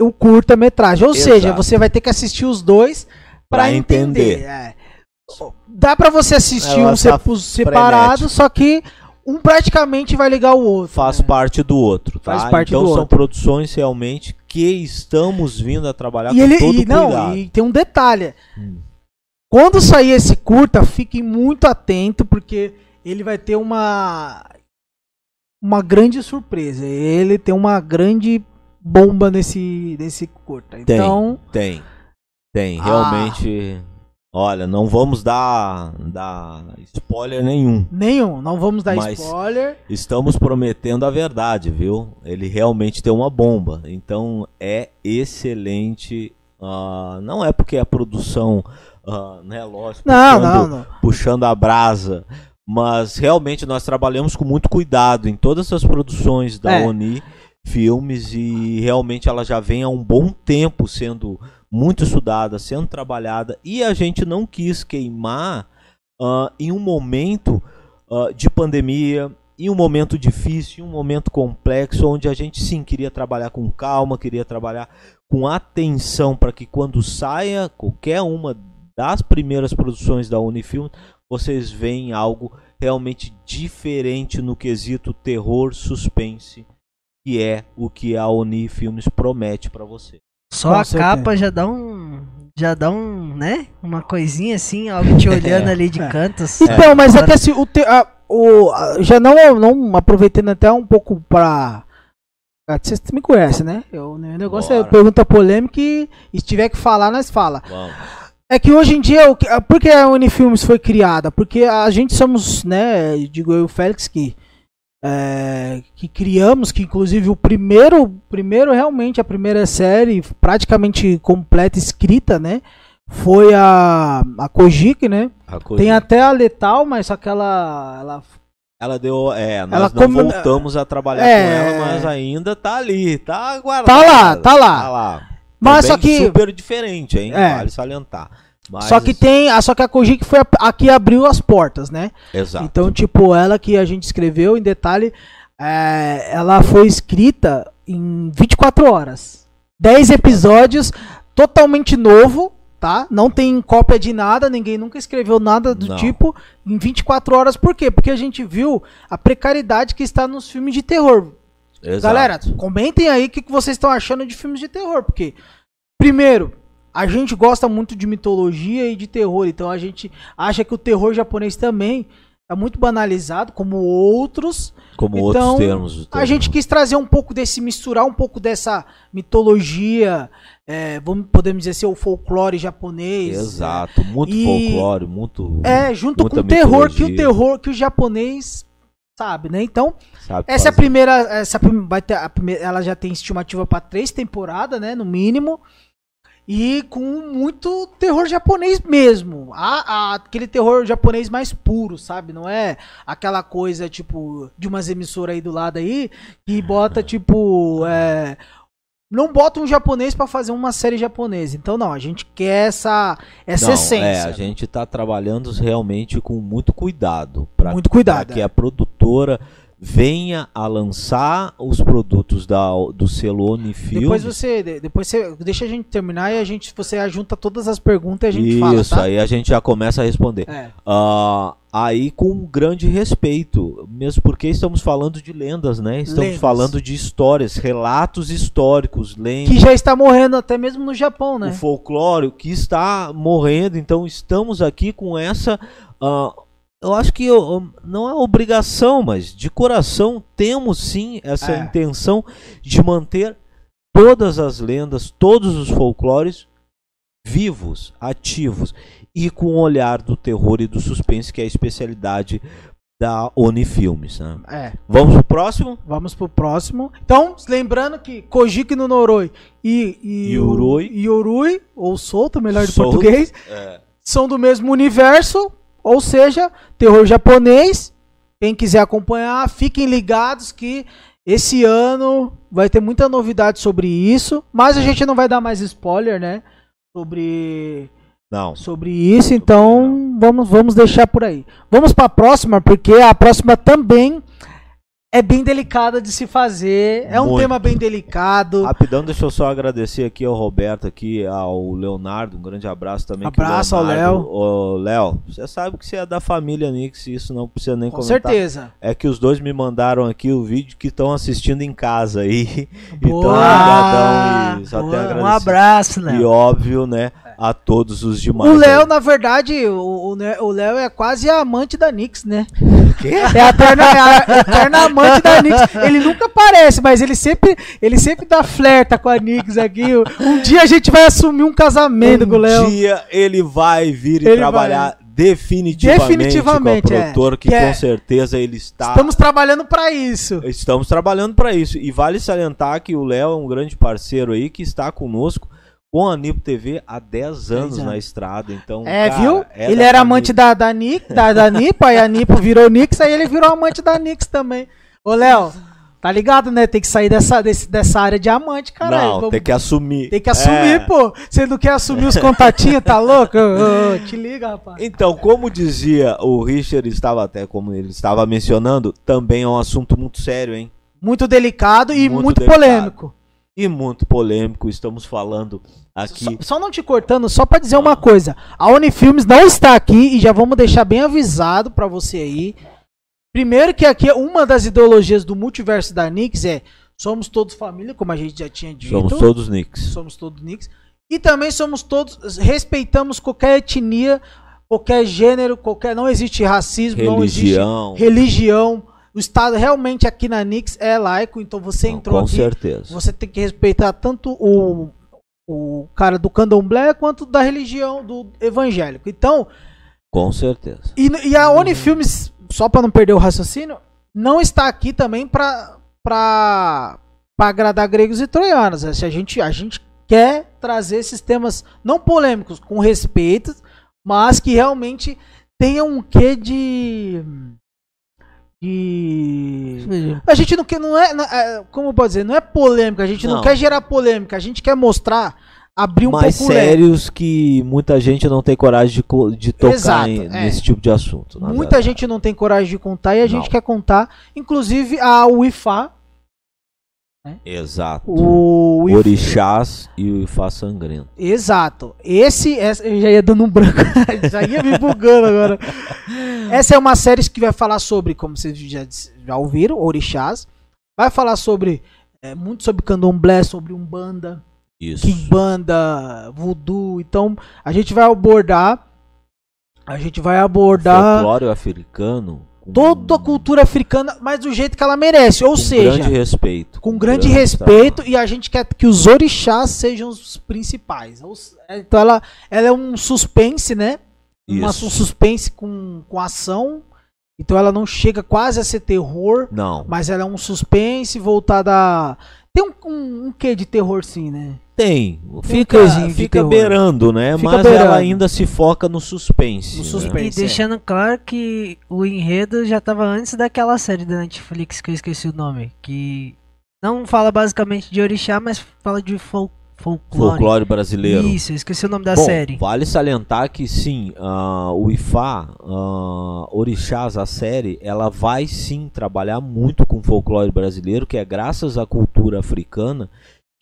o curta-metragem. Ou Exato. seja, você vai ter que assistir os dois Pra para entender. entender. É. Dá pra você assistir É, um sepu- separado, só que um praticamente vai ligar o outro. Faz né? parte do outro, tá? Faz parte então do são outro. produções realmente que estamos vindo a trabalhar E com ele todo e, não, cuidado. e tem um detalhe. Hum. Quando sair esse curta, fiquem muito atento porque ele vai ter uma uma grande surpresa. Ele tem uma grande bomba nesse nesse curta. Tem. Então, Tem. Tem, Ah. realmente. Olha, não vamos dar, dar spoiler nenhum. nenhum, não vamos dar Mas- spoiler. Estamos prometendo a verdade, viu? Ele realmente tem uma bomba. Então é excelente. ah, não é porque a produção, ah, né, lógico, Não, puxando, não, não. puxando a brasa. Mas realmente nós trabalhamos com muito cuidado em todas as produções da É. Oni Filmes e realmente ela já vem há um bom tempo sendo muito estudada, sendo trabalhada e a gente não quis queimar ah, em um momento ah, de pandemia, em um momento difícil, em um momento complexo, onde a gente sim queria trabalhar com calma, queria trabalhar com atenção para que quando saia qualquer uma das primeiras produções da Unifilm, vocês veem algo realmente diferente no quesito terror, suspense, que é o que a Oni Filmes promete para você. Só a capa já dá um. Já dá um, né? Uma coisinha assim, algo te olhando ali de cantos. Então, mas é que assim, o, te, a- o a- já não não aproveitando até um pouco pra vocês me conhecem, né? Eu, o negócio é Bora. pergunta polêmica e se tiver que falar, nós fala. Vamos. É que hoje em dia, o que- por que a Unifilmes foi criada? Porque a gente somos, né, digo eu e o Félix, que é, que criamos, que inclusive o primeiro, primeiro realmente a primeira série praticamente completa escrita, né? Foi a a Kojiki, né? A coisa- Tem até a Letal, mas só que ela, ela Ela deu. É, nós Ela não como- voltamos a trabalhar É. com ela, mas ainda tá ali, tá guardada. Tá lá, tá lá. Tá lá. Mas Também só que super diferente, hein? É. Vale salientar. Mas, só que tem, a só que a Kojiki foi a, a que abriu as portas, né? Exato. Então, tipo, ela que a gente escreveu em detalhe, é, ela foi escrita em 24 horas. 10 episódios, totalmente novo, tá? Não tem cópia de nada, ninguém nunca escreveu nada do Não. tipo em 24 horas. Por quê? Porque a gente viu a precariedade que está nos filmes de terror. Exato. Galera, comentem aí o que, que vocês estão achando de filmes de terror, porque, primeiro, a gente gosta muito de mitologia e de terror, então a gente acha que o terror japonês também é muito banalizado, como outros. como então, outros termos. A gente quis trazer um pouco desse, misturar um pouco dessa mitologia, é, vamos, podemos dizer assim, o folclore japonês. Exato, muito E- folclore, muito. É, junto com o terror, que o terror, que o japonês sabe, né? Então, sabe essa é a primeira, essa vai ter a primeira, ela já tem estimativa para três temporadas, né, no mínimo. E com muito terror japonês mesmo. A, a- aquele terror japonês mais puro, sabe? Não é aquela coisa, tipo, de umas emissoras aí do lado aí, que bota, tipo, é, não bota um japonês pra fazer uma série japonesa. Então, não, a gente quer essa, essa Não, essência. É, a gente tá trabalhando realmente com muito cuidado. Pra, Muito cuidado, pra que é. a produtora venha a lançar os produtos da, do selo Onifilmes. Depois você, de- depois você deixa a gente terminar e a gente você junta todas as perguntas e a gente fala, Isso, tá? aí a gente já começa a responder. É. Ah, aí com grande respeito, mesmo porque estamos falando de lendas, né? Estamos Lendas. falando de histórias, relatos históricos, lendas. Que já está morrendo até mesmo no Japão, né? o folclore que está morrendo. Então estamos aqui com essa. ah, eu acho que ó, não é obrigação, mas de coração temos sim essa É. intenção de manter todas as lendas, todos os folclores vivos, ativos e com o olhar do terror e do suspense que é a especialidade da Onifilmes. Né? É. Vamos pro próximo? Vamos pro próximo. Então, lembrando que Kojiki no Noroi e, e Yoroi. o- Yoroi, ou Solto, melhor de Solto. português, É. são do mesmo universo, ou seja, terror japonês. Quem quiser acompanhar, fiquem ligados que esse ano vai ter muita novidade sobre isso, mas a gente não vai dar mais spoiler, né? Sobre Não. sobre isso, então vamos, vamos deixar por aí. Vamos para a próxima, porque a próxima também é bem delicada de se fazer. É um Muito. tema bem delicado. Rapidão, deixa eu só agradecer aqui ao Roberto, aqui ao Leonardo, um grande abraço também. Abraço ao Leonardo- Ô, Léo, você sabe que você é da família Nix, isso não precisa nem Com comentar. certeza. É que os dois me mandaram aqui o vídeo que estão assistindo em casa aí. Então, Boa. obrigadão e só Boa, tenho a um agradecer. abraço, E Léo. óbvio, né, a todos os demais. O Léo, aí. na verdade, o, o o Léo é quase a amante da Nix, né? Quê? É a eterna, é a eterna amante da Nix. Ele nunca aparece, mas ele sempre, ele sempre dá flerta com a Nix aqui. Um dia a gente vai assumir um casamento com o Léo. Um dia ele vai vir e Ele trabalhar definitivamente, Definitivamente, com a é. produtora, que, Que é- com certeza ele está... Estamos trabalhando pra isso. Estamos trabalhando para isso. E vale salientar que o Léo é um grande parceiro aí que está conosco com a Nipo TV há 10 anos anos. na estrada. Então, É, cara, viu? é ele era amante da, da, Nick, da, da Nipo, aí a Nipo virou Nix, aí ele virou amante da Nix também. Ô, Léo, tá ligado, né? Tem que sair dessa, desse- dessa área de amante, caralho. Não, Vamos- tem que assumir. tem que assumir, É. pô. Você não quer assumir os contatinhos, tá louco? Ô, ô, te liga, rapaz. Então, como dizia o Richard, estava até como ele estava mencionando, também é um assunto muito sério, hein? Muito delicado e Muito muito, polêmico. E muito polêmico. Estamos falando aqui. Só, só não te cortando, só pra dizer uma coisa. A Unifilmes não está aqui e já vamos deixar bem avisado pra você aí. Primeiro que aqui uma das ideologias do multiverso da Nix é somos todos família, como a gente já tinha dito. Somos todos Knicks. somos todos Nix. E também somos todos, respeitamos qualquer etnia, qualquer gênero, qualquer. Não existe racismo, não Religião. existe religião. O Estado realmente aqui na Nix é laico, então você entrou com aqui. certeza. Você tem que respeitar tanto o, o cara do candomblé quanto da religião do evangélico. Então, Com certeza. e, e a Onifilmes, só pra não perder o raciocínio, não está aqui também pra, pra, pra agradar gregos e troianos. né? Se a gente, a gente quer trazer esses temas não polêmicos, com respeito, mas que realmente tenham um quê de. De. A gente não quer, não é, é- como eu posso dizer, não é polêmica, a gente não, Não. quer gerar polêmica, a gente quer mostrar, abrir um mais pouco sérios que muita gente não tem coragem de, de tocar Exato, em- é. nesse tipo de assunto. Muita verdade. gente não tem coragem de contar e a gente Não. quer contar. Inclusive a UIFA, Exato. o UIFA Orixás e o Ifá Sangrento. Exato. Esse, essa, eu já ia dando um branco, já ia me bugando agora. Essa é uma série que vai falar sobre, como vocês já, já ouviram, orixás. Vai falar sobre é, muito sobre candomblé, sobre umbanda, Isso. kimbanda, voodoo. Então a gente vai abordar, a gente vai abordar Folclore africano. Toda a cultura africana, mas do jeito que ela merece. Ou com seja, grande respeito. com grande respeito e a gente quer que os orixás sejam os principais. Os- Então ela, ela é um suspense, né? Uma, um suspense com, com ação. Então ela não chega quase a ser terror, Não. mas ela é um suspense voltada a... Tem um, um, um quê de terror sim, né? Tem. Um Fica, fica beirando, né? Fica Mas beirando. ela ainda se foca no suspense. No né? suspense. E deixando claro que o enredo já tava antes daquela série da Netflix que eu esqueci o nome. Que não fala basicamente de orixá, mas fala de fol folclore. Folclore brasileiro. Isso, eu esqueci o nome da Bom, série. vale salientar que sim, ah, o Ifá, ah, Orixás, a série, ela vai sim trabalhar muito com o folclore brasileiro, que é graças à cultura africana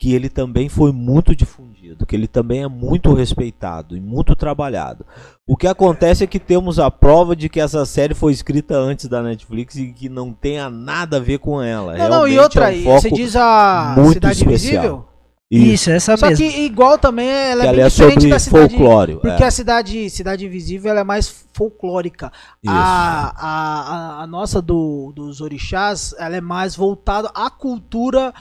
que ele também foi muito difundido, que ele também é muito respeitado e muito trabalhado. O que acontece é que temos a prova de que essa série foi escrita antes da Netflix e que não tenha nada a ver com ela. Não, não, e Realmente outra é um você diz a muito Cidade especial. Invisível? Isso, essa Só mesmo. que igual também ela que é ela é diferente sobre da cidade folclore. Porque é. a cidade, cidade Invisível ela é mais folclórica. Isso. A, a, a, a nossa do, dos orixás ela é mais voltada à cultura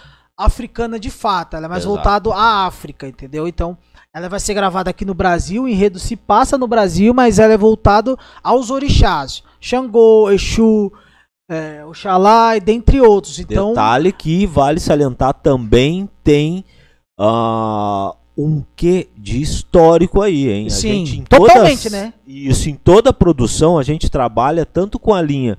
africana de fato. Ela é mais Exato. voltada à África, entendeu? Então, ela vai ser gravada aqui no Brasil. O enredo se passa no Brasil, mas ela é voltado aos orixás. Xangô, Exu, é, Oxalá dentre outros. Então, Detalhe que vale salientar também tem ah, um quê de histórico aí, hein? Sim, gente, totalmente, todas- né? Isso, em toda a produção a gente trabalha tanto com a linha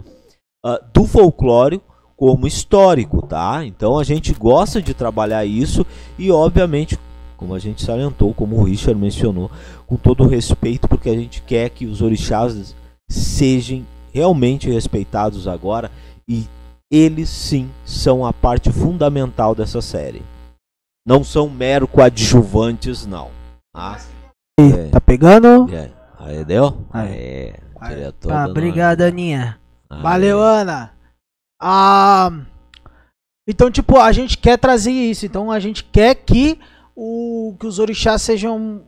ah, do folclore como histórico, tá? Então a gente gosta de trabalhar isso e obviamente, como a gente salientou, como o Richard mencionou, com todo o respeito, porque a gente quer que os orixás sejam realmente respeitados agora e eles sim são a parte fundamental dessa série. Não são mero coadjuvantes, não. Tá? É. Tá pegando? É. Aí deu? Aí. É. Aí. Tá, obrigado, Aninha. Valeu, Ana. Ah, então, tipo, a gente quer trazer isso. Então, a gente quer que, o, que os orixás sejam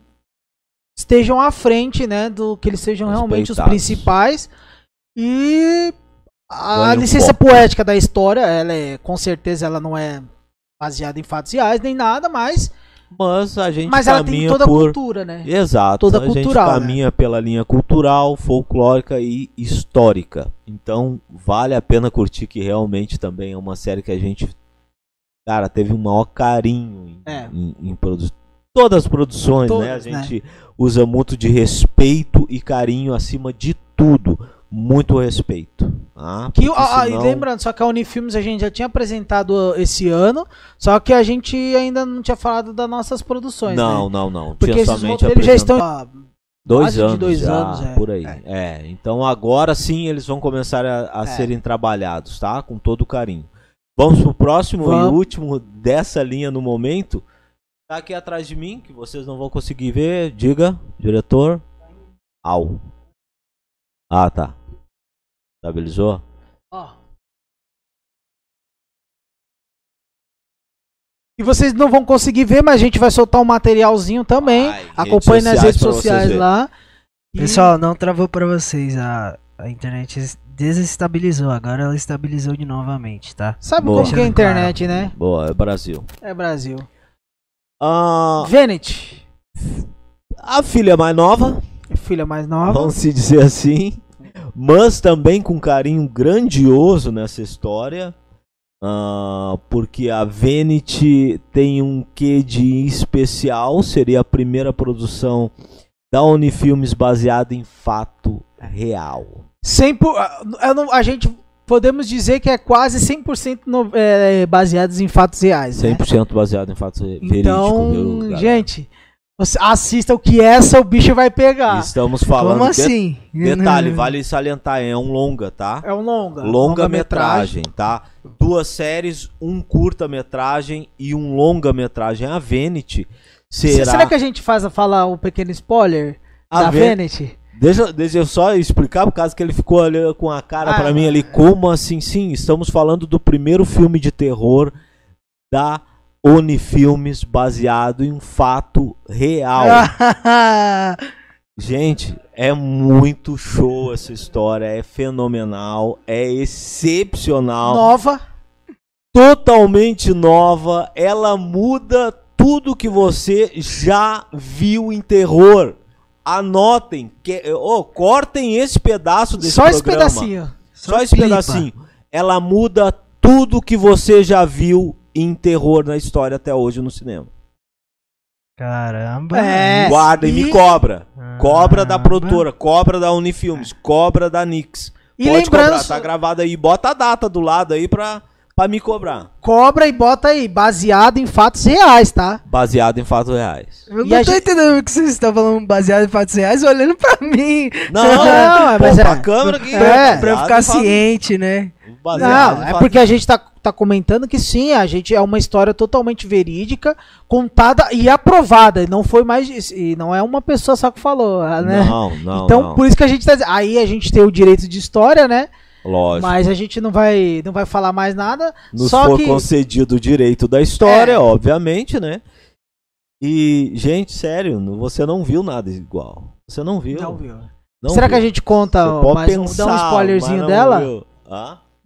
estejam à frente, né, do que eles sejam realmente os principais. E a licença poética da história, ela é, com certeza, ela não é baseada em fatos reais nem nada, mas, Mas a gente mas ela tem caminha toda a por... cultura, né? Exato. toda a gente cultural, né? caminha pela linha cultural, folclórica e histórica. Então, vale a pena curtir que realmente também é uma série que a gente cara, teve o maior carinho em, É. em, em produ- todas as produções, né? A né? gente usa muito de respeito e carinho acima de tudo. Muito respeito. tá? Que, ah, ah, senão- E lembrando, só que a Unifilmes a gente já tinha apresentado esse ano, só que a gente ainda não tinha falado das nossas produções, Não, né? não, não. Porque Tinha esses somente roteiros já apresentado- estão... ah, Dois anos, dois já, anos, é. por aí. É. É. então agora sim eles vão começar a, a É. serem trabalhados, tá? Com todo carinho. Vamos pro próximo e Vamos. último dessa linha no momento. Tá aqui atrás de mim, que vocês não vão conseguir ver. Diga, diretor. Au. Ah, tá. Estabilizou? Ó. E vocês não vão conseguir ver, mas a gente vai soltar um materialzinho também. Acompanhe nas redes sociais lá. E- Pessoal, não travou pra vocês. A, a internet desestabilizou. Agora ela estabilizou de novamente, tá? Sabe Boa. como que é a internet, né? Boa, é Brasil. É Brasil. Ah, Venet, a filha mais nova, filha mais nova. vamos se dizer assim. Mas também com carinho grandioso nessa história. ah, porque a Vanity tem um quê de especial, seria a primeira produção da Unifilmes baseada em fato real. 100 por- ah, eu não- a gente podemos dizer que é quase 100% no, é, baseados em fatos reais. né? 100% baseado em fatos verídicos. Então, gente, assista o que essa o bicho vai pegar. Estamos falando. Como de- assim? Detalhe, vale salientar, é um longa, tá? É um longa. Longa-metragem, tá? Duas séries, um curta-metragem e um longa-metragem. A Vanity será. Será que a gente faz falar um pequeno spoiler A da Vanity? Deixa, deixa eu só explicar, por causa que ele ficou ali com a cara Ah, pra mim ali. Como assim? Sim, estamos falando do primeiro filme de terror da Unifilmes baseado em um fato real. Gente, é muito show essa história, é fenomenal, é excepcional, Nova. totalmente nova, ela muda tudo que você já viu em terror. Anotem, que, oh, cortem esse pedaço desse Só esse programa. pedacinho. Só esse pipa. pedacinho. Ela muda tudo que você já viu em terror na história até hoje no cinema. Caramba. É. Guarda e, me cobra. Cobra da produtora, cobra da Unifilmes, cobra da Nix. E Pode lembrando, cobrar, tá gravado aí. Bota a data do lado aí pra, pra me cobrar. cobra e bota aí, baseado em fatos reais, tá? Baseado em fatos reais. Eu E não tô gente- entendendo o que vocês estão falando baseado em fatos reais olhando pra mim. Não, Não, pô, mas pra é- câmera que é, pra eu ficar ciente, né? Baseado Não, é porque a gente tá, tá comentando que sim, a gente é uma história totalmente verídica, contada e aprovada. E não foi mais. E não é uma pessoa só que falou, né? Não, não, então, não. por isso que a gente tá dizendo. Aí a gente tem o direito de história, né? Lógico. Mas a gente não vai, não vai falar mais nada. Nos só for que. concedido o direito da história, É. obviamente, né? E, gente, sério, você não viu nada igual. Você não viu. Não viu. Não Será que viu. a gente conta mais um, dá um spoilerzinho dela? viu.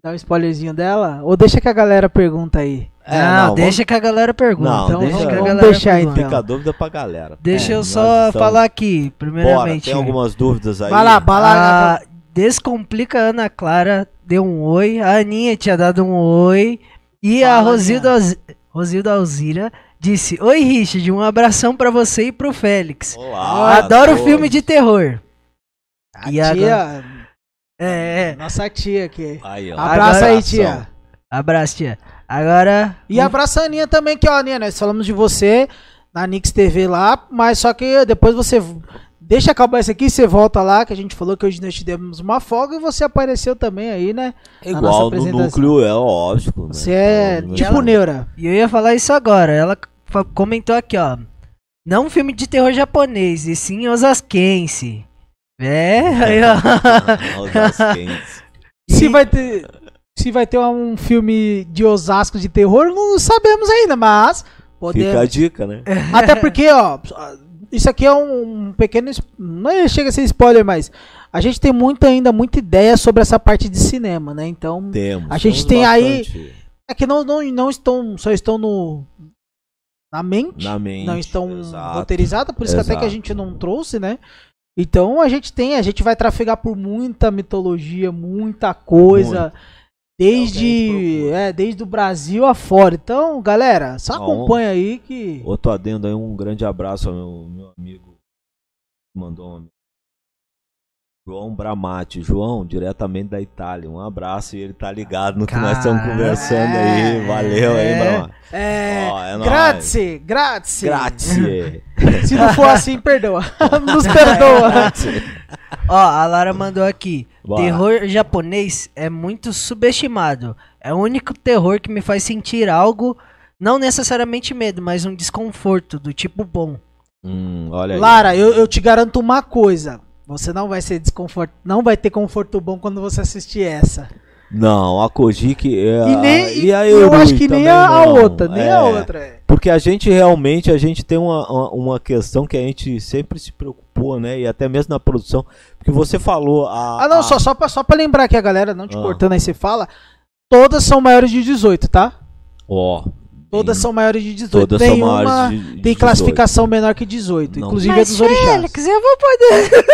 Dá um spoilerzinho dela? Ou deixa que a galera pergunta aí? É, não, não, deixa que a galera pergunta. Não, então deixa- vamos, que a vamos galera deixar pergunta. então. Fica a dúvida pra galera. Deixa É, eu só estamos- falar aqui, Bora, primeiramente. tem algumas dúvidas aí? Vai lá, vai lá. A Descomplica Ana Clara deu um oi. A Aninha tinha dado um oi. E a Fala, Rosilda, Alzi- Rosilda Alzira disse: Oi, Richard, um abração pra você e pro Félix. Olá, Adoro todos. filme de terror. A E agora- tia, É, é. nossa tia aqui. Aí, ó. Abraço aí, tia. Abraço, tia. Agora. E abraça a Aninha também, que ó, Aninha, nós falamos de você na Nix TV lá, mas só que depois você deixa acabar isso aqui, você volta lá, que a gente falou que hoje nós te demos uma folga e você apareceu também aí, né? É Igual no núcleo, é lógico. né? Você é Então, tipo ela- neura. E eu ia falar isso agora. Ela comentou aqui, ó. Não um filme de terror japonês, e sim osasquense. É, aí, ó. Se vai ter. Se vai ter um filme de Osasco de terror, não sabemos ainda, mas podemos. Fica a dica, né? Até porque, ó, isso aqui é um pequeno. Não é- chega a ser spoiler, mas a gente tem muita, ainda muita ideia sobre essa parte de cinema, né? Então. Temos. A gente tem aí- bastante É que não, não, não estão. Só estão no. Na mente. Na mente. não estão exato. roteirizadas, por isso que até que a Exato. gente não trouxe, né? Então a gente tem, a gente vai trafegar por muita mitologia, muita coisa. É o que a Desde, gente é, desde o Brasil afora. Então, galera, só Não. acompanha aí que. Outro adendo aí, um grande abraço ao meu, meu amigo que mandou um João Bramati. João, diretamente da Itália. Um abraço e ele tá ligado no que nós estamos conversando aí. Valeu aí, é. Bramati. É. Ó, é grazie, grazie. Grazie. Se não for assim, perdoa. Nos perdoa. Ó, a Lara mandou aqui. Bora. Terror japonês é muito subestimado. É o único terror que me faz sentir algo, não necessariamente medo, mas um desconforto do tipo bom. Hum, olha aí. Lara, eu, eu te garanto uma coisa. Você não vai ser desconforto, não vai ter conforto bom quando você assistir essa. Não, a Kojiki é E nem e a eu acho que nem a, a outra, nem a É, outra. é. Porque a gente realmente, a gente tem uma, uma, questão que a gente sempre se preocupou, né? E até mesmo na produção. Porque você falou a. Ah, não, a- só, só, pra, só pra lembrar que a galera, não te Ah. cortando aí, você fala. Todas são maiores de 18, tá? Ó. Todas tem- são maiores de 18. Todas são Nenhuma maiores de, de tem 18. classificação menor que 18. Não. Inclusive a dos orixás. eu vou poder.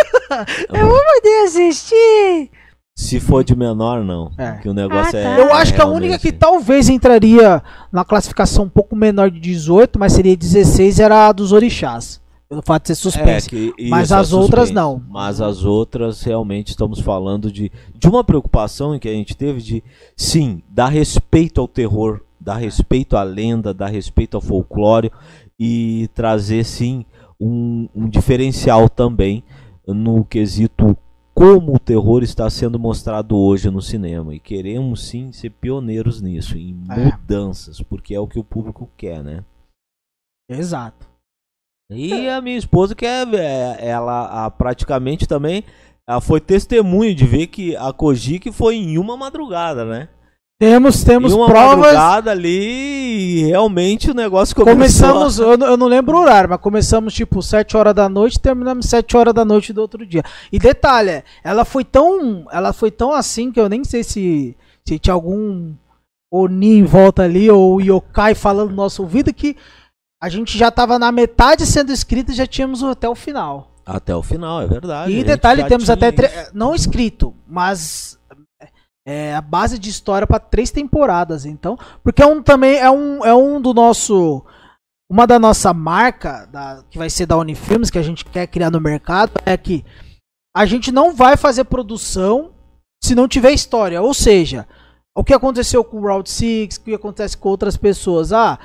eu vou poder assistir. Se for de menor, não. É. Que o negócio Ah, é. tá. Eu acho que a única que talvez entraria na classificação um pouco menor de 18, mas seria 16, era a dos orixás. Pelo fato de ser suspense. É, que Mas isso, as é outras suspense. não. Mas as outras realmente estamos falando de, de uma preocupação que a gente teve de sim, dar respeito ao terror, dar respeito à lenda, dar respeito ao folclore e trazer sim um, um diferencial também no quesito como o terror está sendo mostrado hoje no cinema. E queremos sim ser pioneiros nisso, em É. mudanças, porque é o que o público quer, né? Exato. E a minha esposa, que é, é, ela ah, praticamente também ela foi testemunho de ver que a Kojiki foi em uma madrugada, né? Temos, temos em uma provas. ali, e realmente o negócio começou. Começamos, eu, não- eu não lembro o horário, mas começamos tipo 7 horas da noite e terminamos 7 horas da noite do outro dia. E detalhe, ela foi tão, ela foi tão assim que eu nem sei se, se tinha algum Oni em volta ali ou yokai falando no nosso ouvido que a gente já tava na metade sendo escrito e já tínhamos até o final. Até o final, é verdade. e detalhe, temos tinha até tre- não escrito, mas é a base de história para três temporadas, então, porque é um também é um é um do nosso uma da nossa marca da, que vai ser da Unifilms que a gente quer criar no mercado é que a gente não vai fazer produção se não tiver história, ou seja, o que aconteceu com o Round 6, o que acontece com outras pessoas, ah,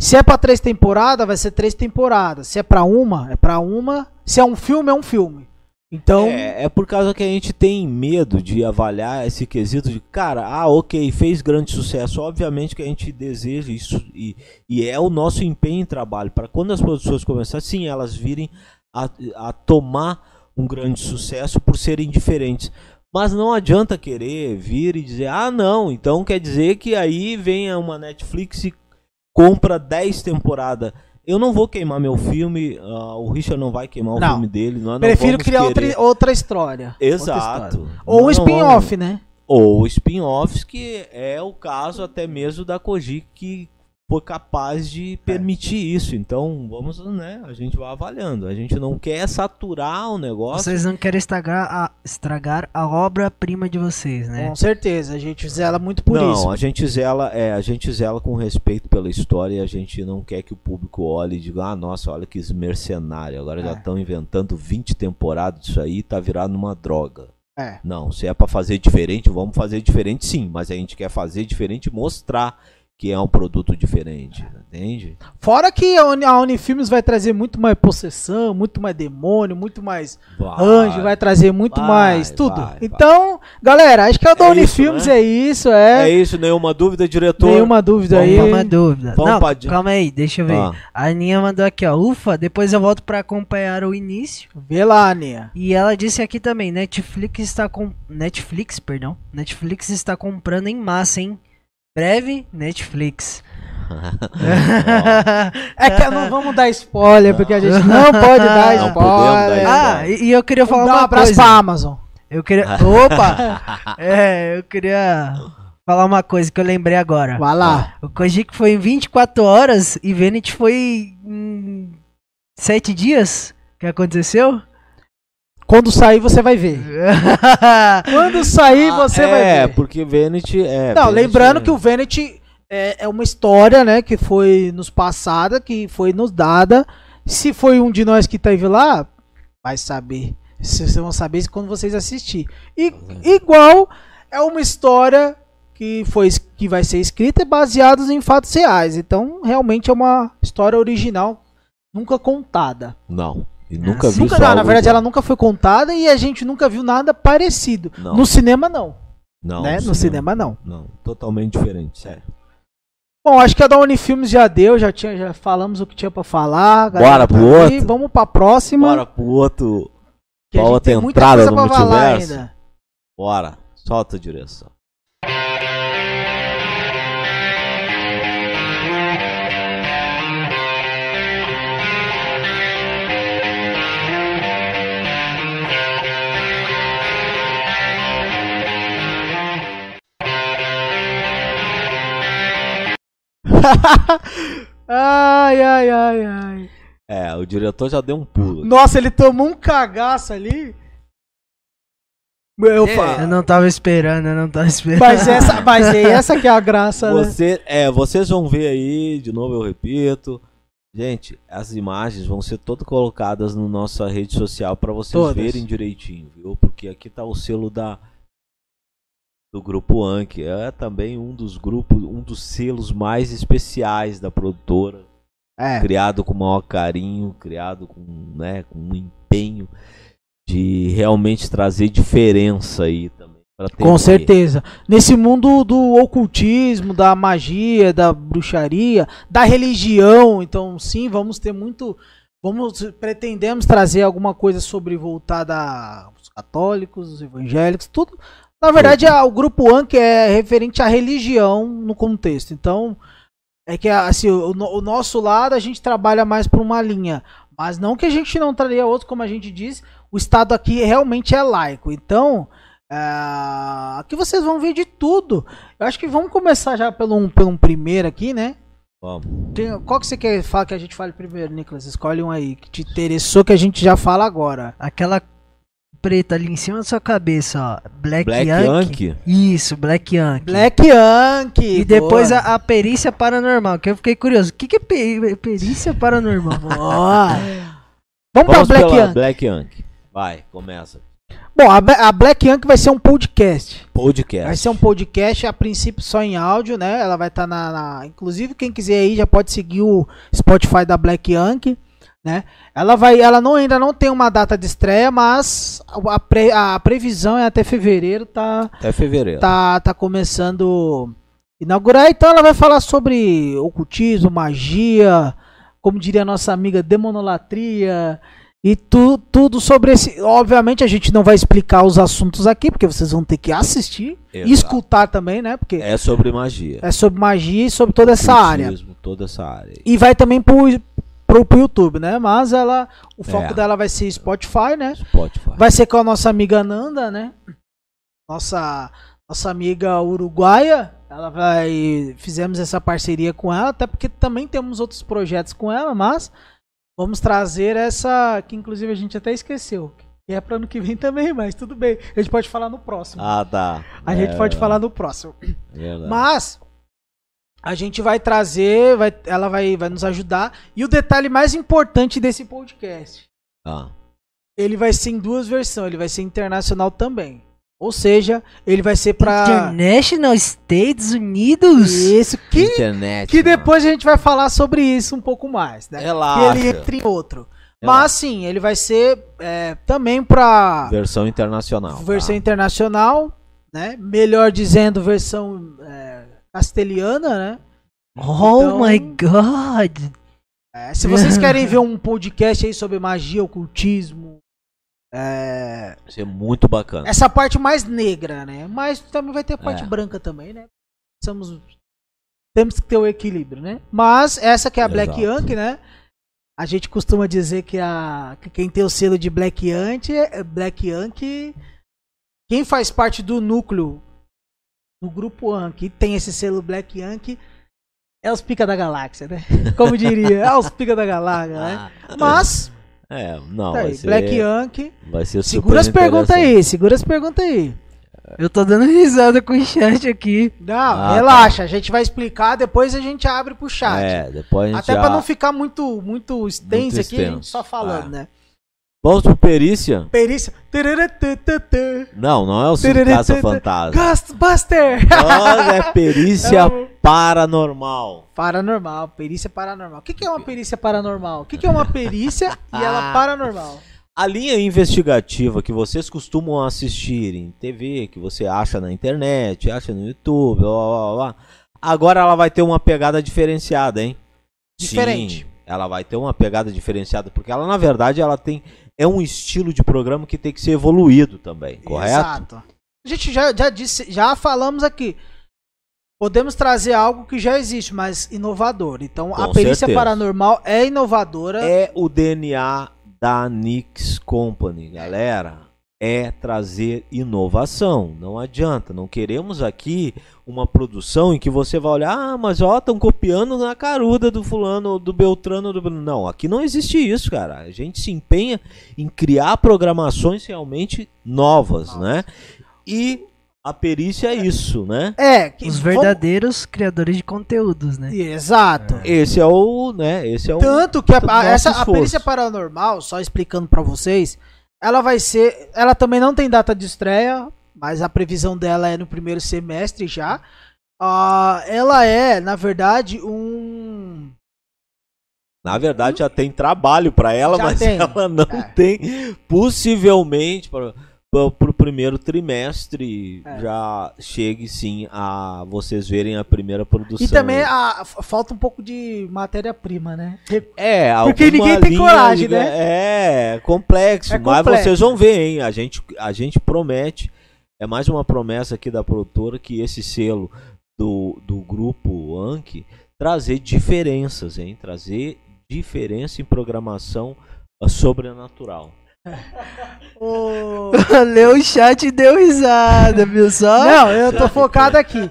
se é pra três temporadas, vai ser três temporadas. Se é pra uma, é pra uma. Se é um filme, é um filme. Então, É, é por causa que a gente tem medo de avaliar esse quesito de, cara, ah, ok, fez grande sucesso. Obviamente que a gente deseja isso e, e é o nosso empenho em trabalho. Para quando as produções começarem, sim, elas virem a, a tomar um grande sucesso por serem diferentes. Mas não adianta querer vir e dizer, ah, não, então quer dizer que aí venha uma Netflix e compra 10 temporadas. Eu não vou queimar meu filme, ah, o Richard não vai queimar o Não. filme dele. Nós não prefiro criar querer- outra, outra história. Outra Exato. história. Ou um spin-off, né? Ou spin-offs, que é o caso até mesmo da Koji, que foi capaz de permitir isso. Então, vamos, né? A gente vai avaliando. A gente não quer saturar o negócio. Vocês não querem estragar a, estragar a obra-prima de vocês, né? Com certeza, a gente zela muito por não, isso. a gente zela, é, a gente zela com respeito pela história e a gente não quer que o público olhe e diga, ah, nossa, olha que mercenário, agora já É. estão inventando 20 temporadas disso aí, tá virando uma droga. É. Não, se é pra fazer diferente, vamos fazer diferente sim, mas a gente quer fazer diferente e mostrar que é um produto diferente, entende? Fora que a, Uni, a Unifilmes vai trazer muito mais possessão, muito mais demônio, muito mais anjo, vai trazer muito vai, mais tudo. vai, vai. então, galera, acho que a da É Unifilmes isso, né? é isso, É é. isso, nenhuma dúvida, diretor? Nenhuma dúvida Vamos aí. Uma dúvida. Vamos Não, pra calma aí, deixa eu ver. Ah, A Aninha mandou aqui, ó. Ufa, depois eu volto pra acompanhar o início. Vê lá, Aninha. E ela disse aqui também, Netflix está com Netflix, perdão. Netflix está comprando em massa, hein? Breve Netflix. É que não vamos dar spoiler, porque a gente não pode dar Não podemos dar spoiler. ah, e, e eu queria falar Vamos dar um uma abraço coisa. pra Amazon. Eu queria. Opa! é, eu queria falar uma coisa que eu lembrei agora. Vai lá. O Kojik foi em 24 horas e Venet foi em 7 dias. O que aconteceu? Quando sair, você vai ver. Quando sair, você é, vai ver. porque Venet é. Não, Venet lembrando é- que o Venet é, é uma história, né, que foi nos passada, que foi nos dada. Se foi um de nós que teve lá, vai saber. Vocês vão saber quando vocês assistir. E igual é uma história que foi que vai ser escrita e baseada em fatos reais. Então, realmente é uma história original, nunca contada. Não. E nunca vi Nunca, isso não, na verdade, igual. ela nunca foi contada e a gente nunca viu nada parecido. Não. No cinema, não. Não, né? No cinema, não. Não, totalmente diferente, sério. Bom, acho que a da Unifilmes já deu, já, tinha, já falamos o que tinha pra falar. Bora galera pro tá aí, outro? Vamos pra próxima. Bora pro outro. que pra outra entrada no multiverso. ainda. Bora. Solta a direção. ai, ai, ai, ai. É, o diretor já deu um pulo. Nossa, ele tomou um cagaço ali. Eu É. falo. Eu não tava esperando, eu não tava esperando. Mas essa, mas é essa que é a graça, né? Você, é, vocês vão ver aí, de novo eu repito. Gente, as imagens vão ser todas colocadas na nossa rede social para vocês Todas. verem direitinho, viu? Porque aqui tá o selo da do grupo Anki. É também um dos grupos, um dos selos mais especiais da produtora, É. criado com o maior carinho, criado com, né, com um empenho de realmente trazer diferença aí também. Com certeza. Nesse mundo do ocultismo, da magia, da bruxaria, da religião, então sim, vamos ter muito. Vamos pretendemos trazer alguma coisa sobre voltada aos católicos, os evangélicos, tudo. Na verdade, a- o grupo Anki é referente à religião no contexto. Então, é que assim, o, o nosso lado a gente trabalha mais por uma linha, mas não que a gente não traria outro, como a gente diz, o estado aqui realmente é laico. Então, é, aqui vocês vão ver de tudo. Eu acho que vamos começar já pelo um, pelo um primeiro aqui, né? Vamos. Tem- qual que você quer falar que a gente fale primeiro, Nicolas? Escolhe um aí que te interessou que a gente já fala agora. Aquela preta ali em cima da sua cabeça, ó. Black, Black Yankee. Yankee? Isso, Black Yankee. Black Yankee. E depois a, a perícia paranormal, que eu fiquei curioso. O que, que é pe- perícia paranormal? Vamos, Vamos pra Black Yankee. Black Yankee. Vai, começa. Bom, a, a Black Yankee vai ser um podcast. Podcast. Vai ser um podcast, a princípio só em áudio, né? Ela vai estar na, na- Inclusive, quem quiser aí já pode seguir o Spotify da Black Yankee, né? Ela vai. Ela não, ainda não tem uma data de estreia, mas a, pre- a previsão é até fevereiro, tá, Até fevereiro. tá, tá começando a inaugurar. Então ela vai falar sobre ocultismo, magia, como diria a nossa amiga, demonolatria. E tu, tudo sobre esse. Obviamente a gente não vai explicar os assuntos aqui, porque vocês vão ter que assistir e Exato. escutar também, né? Porque é, É sobre magia. sobre magia e sobre toda essa área. Toda essa área. E vai também pro, pro, pro YouTube, né? Mas ela. O foco É. dela vai ser Spotify, né? Spotify. Vai ser com a nossa amiga Nanda, né? Nossa, nossa amiga uruguaia. Ela vai. Fizemos essa parceria com ela, até porque também temos outros projetos com ela, mas vamos trazer essa. Que inclusive a gente até esqueceu. Que é para ano que vem também, mas tudo bem. A gente pode falar no próximo. Ah, tá. a gente É, pode falar no próximo. é. Mas a gente vai trazer, vai, ela vai, vai nos ajudar. E o detalhe mais importante desse podcast, Ah, ele vai ser em duas versões, ele vai ser internacional também. Ou seja, ele vai ser pra International Estados Unidos? isso que internet. que mano. depois a gente vai falar sobre isso um pouco mais, né? Relaxa. Ele entre outro. Relaxa. Mas sim, ele vai ser é, também pra Versão internacional. versão tá? internacional, né? Melhor dizendo, versão é, castelhana, né? Oh Então- my god! É, se vocês querem ver um podcast aí sobre magia, ocultismo, é, Vai ser muito bacana. essa parte mais negra, né? Mas também vai ter a parte É. branca também, né? Somos, temos que ter o equilíbrio, né? Mas essa que é a Black Exato. Yankee, né? A gente costuma dizer que, a, que quem tem o selo de Black Yankee, é Black Yankee, quem faz parte do núcleo do grupo e tem esse selo Black Yankee é os pica da galáxia, né? Como diria, é os pica da galáxia, né? Ah, Mas, É, não, tá vai aí, ser, Black Yankee. vai ser Segura as perguntas aí, segura as perguntas aí. Eu tô dando risada com o chat aqui. Não, Ah, relaxa, a gente vai explicar, depois a gente abre pro chat. É, depois a gente Até já... pra não ficar muito, muito extenso Muito aqui, a gente extenso. só falando, Ah. né? Vamos pro perícia? Perícia. Não, não é o. Caça Fantasma. Ghostbuster! Nós é perícia paranormal. Paranormal, perícia paranormal. O que, que é uma perícia paranormal? O que, que é uma perícia e ela Ah. paranormal? A linha investigativa que vocês costumam assistir em TV, que você acha na internet, acha no YouTube, blá, blá, blá, agora ela vai ter uma pegada diferenciada, hein? Diferente. Sim, ela vai ter uma pegada diferenciada, porque ela, na verdade, ela tem. É um estilo de programa que tem que ser evoluído também, correto? Exato. A gente já, já disse, já falamos aqui. Podemos trazer algo que já existe, mas inovador. Então, a Com perícia certeza. paranormal é inovadora. É o DNA da Nix Company, galera. É trazer inovação. Não adianta, não queremos aqui uma produção em que você vai olhar, ah, mas ó, estão copiando na caruda do fulano, do Beltrano, do Não, aqui não existe isso, cara. A gente se empenha em criar programações realmente novas, Nossa. né? E a perícia é isso, né? É, que os verdadeiros vamos... criadores de conteúdos, né? Exato. É. Esse é o, né? Esse é o tanto que a, a essa a perícia paranormal, só explicando para vocês, ela vai ser, ela também não tem data de estreia, mas a previsão dela é no primeiro semestre já. Uh, ela é, na verdade, um na verdade já tem trabalho para ela, já mas tem. ela não é. tem possivelmente para para o primeiro trimestre é. já chegue sim a vocês verem a primeira produção. E também a, falta um pouco de matéria-prima, né? É, porque ninguém tem coragem, né? É, complexo, é mas complexo. vocês vão ver, hein? A gente, a gente promete, é mais uma promessa aqui da produtora que esse selo do, do grupo Anki trazer diferenças, hein? Trazer diferença em programação sobrenatural. Oh. Leu o chat e deu risada, viu só? Não, eu tô focado aqui.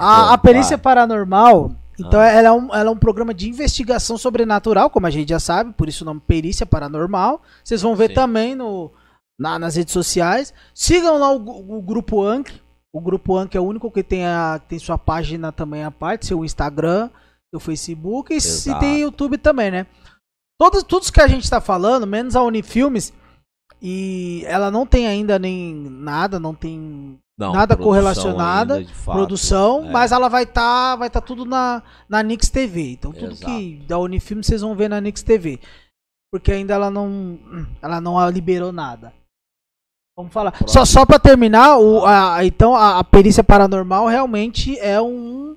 A, a perícia paranormal, então ah. ela, é um, ela é um programa de investigação sobrenatural, como a gente já sabe, por isso o nome Perícia Paranormal. Vocês vão ver Sim. também no, na, nas redes sociais. Sigam lá o, o grupo Anki. O grupo Anki é o único que tem, a, tem sua página também à parte, seu Instagram, seu Facebook e, e tem YouTube também, né? Todos, todos que a gente está falando, menos a Unifilmes, e ela não tem ainda nem nada, não tem não, nada correlacionada, ainda, fato, produção, é. mas ela vai estar tá, vai tá tudo na, na Nix TV. Então tudo Exato. que da Unifilmes vocês vão ver na Nix TV. Porque ainda ela não ela não liberou nada. Vamos falar. Só, só para terminar, o, a, então a, a, perícia paranormal realmente é um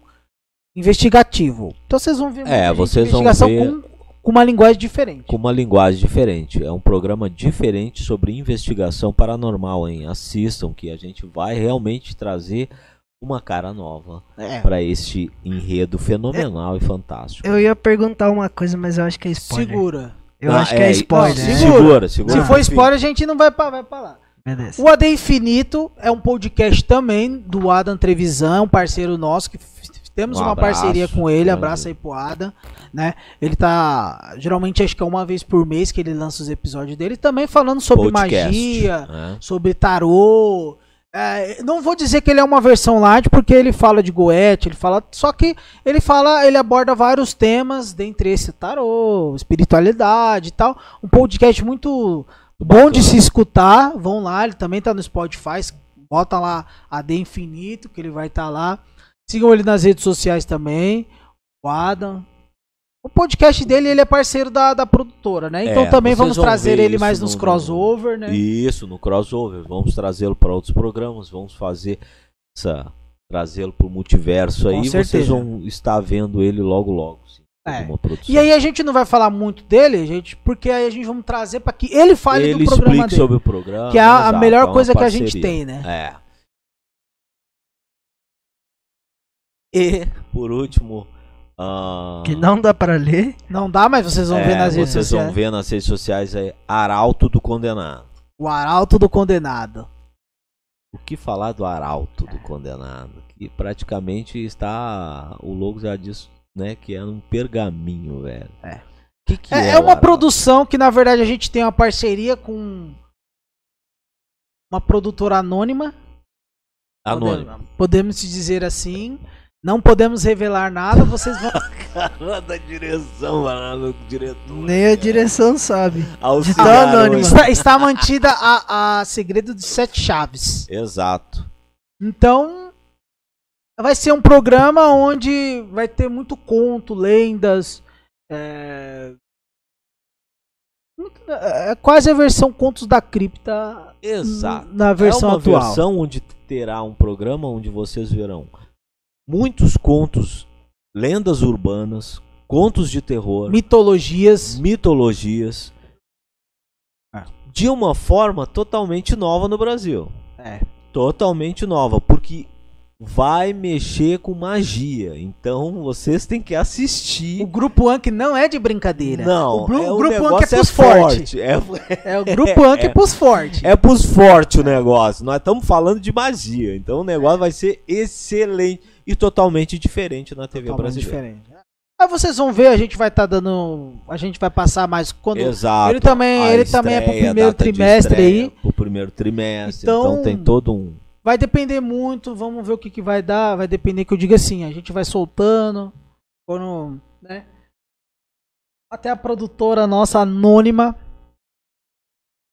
investigativo. Então vocês vão ver é, vocês vão ver... com com uma linguagem diferente. Com uma linguagem diferente. É um programa diferente sobre investigação paranormal, hein? Assistam que a gente vai realmente trazer uma cara nova é. para este enredo fenomenal é. e fantástico. Eu ia perguntar uma coisa, mas eu acho que é spoiler. Segura. Eu ah, acho que é, é spoiler. Não, segura. segura, segura. Se for spoiler, a gente não vai para vai pra lá. Beleza. O AD Infinito é um podcast também do Adam Trevisan, um parceiro nosso que temos um uma abraço, parceria com ele, abraço aí pro Adam, né? Ele tá, geralmente acho que é uma vez por mês que ele lança os episódios dele, também falando sobre Podcast, magia, né? sobre tarô. É, não vou dizer que ele é uma versão light, porque ele fala de Goethe, ele fala, só que ele fala, ele aborda vários temas, dentre esse tarô, espiritualidade e tal. Um podcast muito bom de se escutar. Vão lá, ele também tá no Spotify, bota lá AD Infinito, que ele vai estar tá lá. Sigam ele nas redes sociais também. O Adam. O podcast dele, ele é parceiro da, da produtora, né? Então é, também vamos trazer ele mais nos no, crossover, né? Isso, no crossover. Vamos trazê-lo para outros programas, vamos fazer essa trazê-lo para o multiverso Com aí. Certeza. Vocês vão estar vendo ele logo logo. Sim, é. E aí a gente não vai falar muito dele, gente, porque aí a gente vamos trazer para que ele fale ele do programa dele. sobre o programa. Que é a, a melhor é coisa que a gente tem, né? É. E, por último. Uh... Que não dá para ler. Não dá, mas vocês vão é, ver nas redes sociais. Vocês vão ver nas redes sociais aí. Arauto do Condenado. O Arauto do Condenado. O que falar do Arauto do Condenado? Que praticamente está. O logo já diz né, que é um pergaminho, velho. É. Que que é, é, é uma produção que na verdade a gente tem uma parceria com uma produtora anônima. Anônima. Podemos dizer assim. Não podemos revelar nada, vocês vão. Cara da direção, mano, diretor. Nem a direção sabe. Auxiliar está, está mantida a, a segredo de sete chaves. Exato. Então, vai ser um programa onde vai ter muito conto, lendas. É, é quase a versão Contos da Cripta. Exato. Na versão é uma atual. versão onde terá um programa onde vocês verão muitos contos, lendas urbanas, contos de terror, mitologias, mitologias, ah. de uma forma totalmente nova no Brasil. É. Totalmente nova, porque vai mexer com magia. Então vocês têm que assistir. O grupo Anki não é de brincadeira. Não, o, é, o grupo Anki é pros é fortes. forte. É, É o grupo Anki É. pros fortes. é pros fortes o negócio. Nós estamos falando de magia. Então o negócio vai ser excelente e totalmente diferente na TV Totalmente brasileira. diferente. Aí vocês vão ver, a gente vai estar dando. A gente vai passar mais quando. Exato. Ele também- A ele também é pro estreia, primeiro trimestre estreia, aí. Pro primeiro trimestre. Então- Então, tem todo um. Vai depender muito, vamos ver o que, que vai dar. Vai depender que eu diga assim, a gente vai soltando. Quando. né? Até a produtora nossa anônima.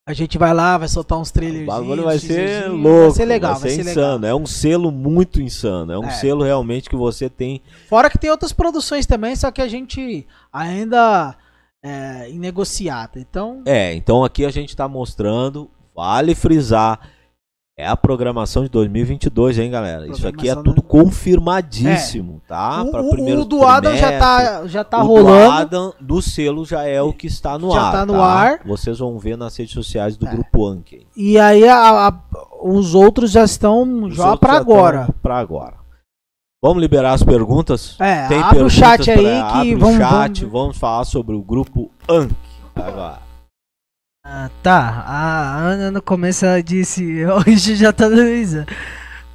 A gente vai lá, vai soltar uns O trailers. bagulho vai ser Vai louco. ser legal, vai ser, vai ser legal. insano. É um selo muito insano. É um É. selo realmente que você tem. Fora que tem outras produções também, só que a gente ainda é em negociata. Então, É, então aqui a gente tá mostrando. Vale frisar. É a programação de 2022, hein, galera? Isso aqui é tudo do- confirmadíssimo, tá? o, Pra o- primeiro o do Adam já tá, já tá o rolando. Do Adam, do selo já é o que está no Já ar. tá no ar. Vocês vão ver nas redes sociais do É. Grupo Anki. E aí a- a- os outros já estão Os já estão agora. Pra agora. Vamos liberar as perguntas? É, Tem abre o perguntas chat aí pra- que vamos, o chat, vamos- vamos falar sobre o Grupo Anki agora. Ah, tá, a Ana no começo ela disse, hoje já tá risa.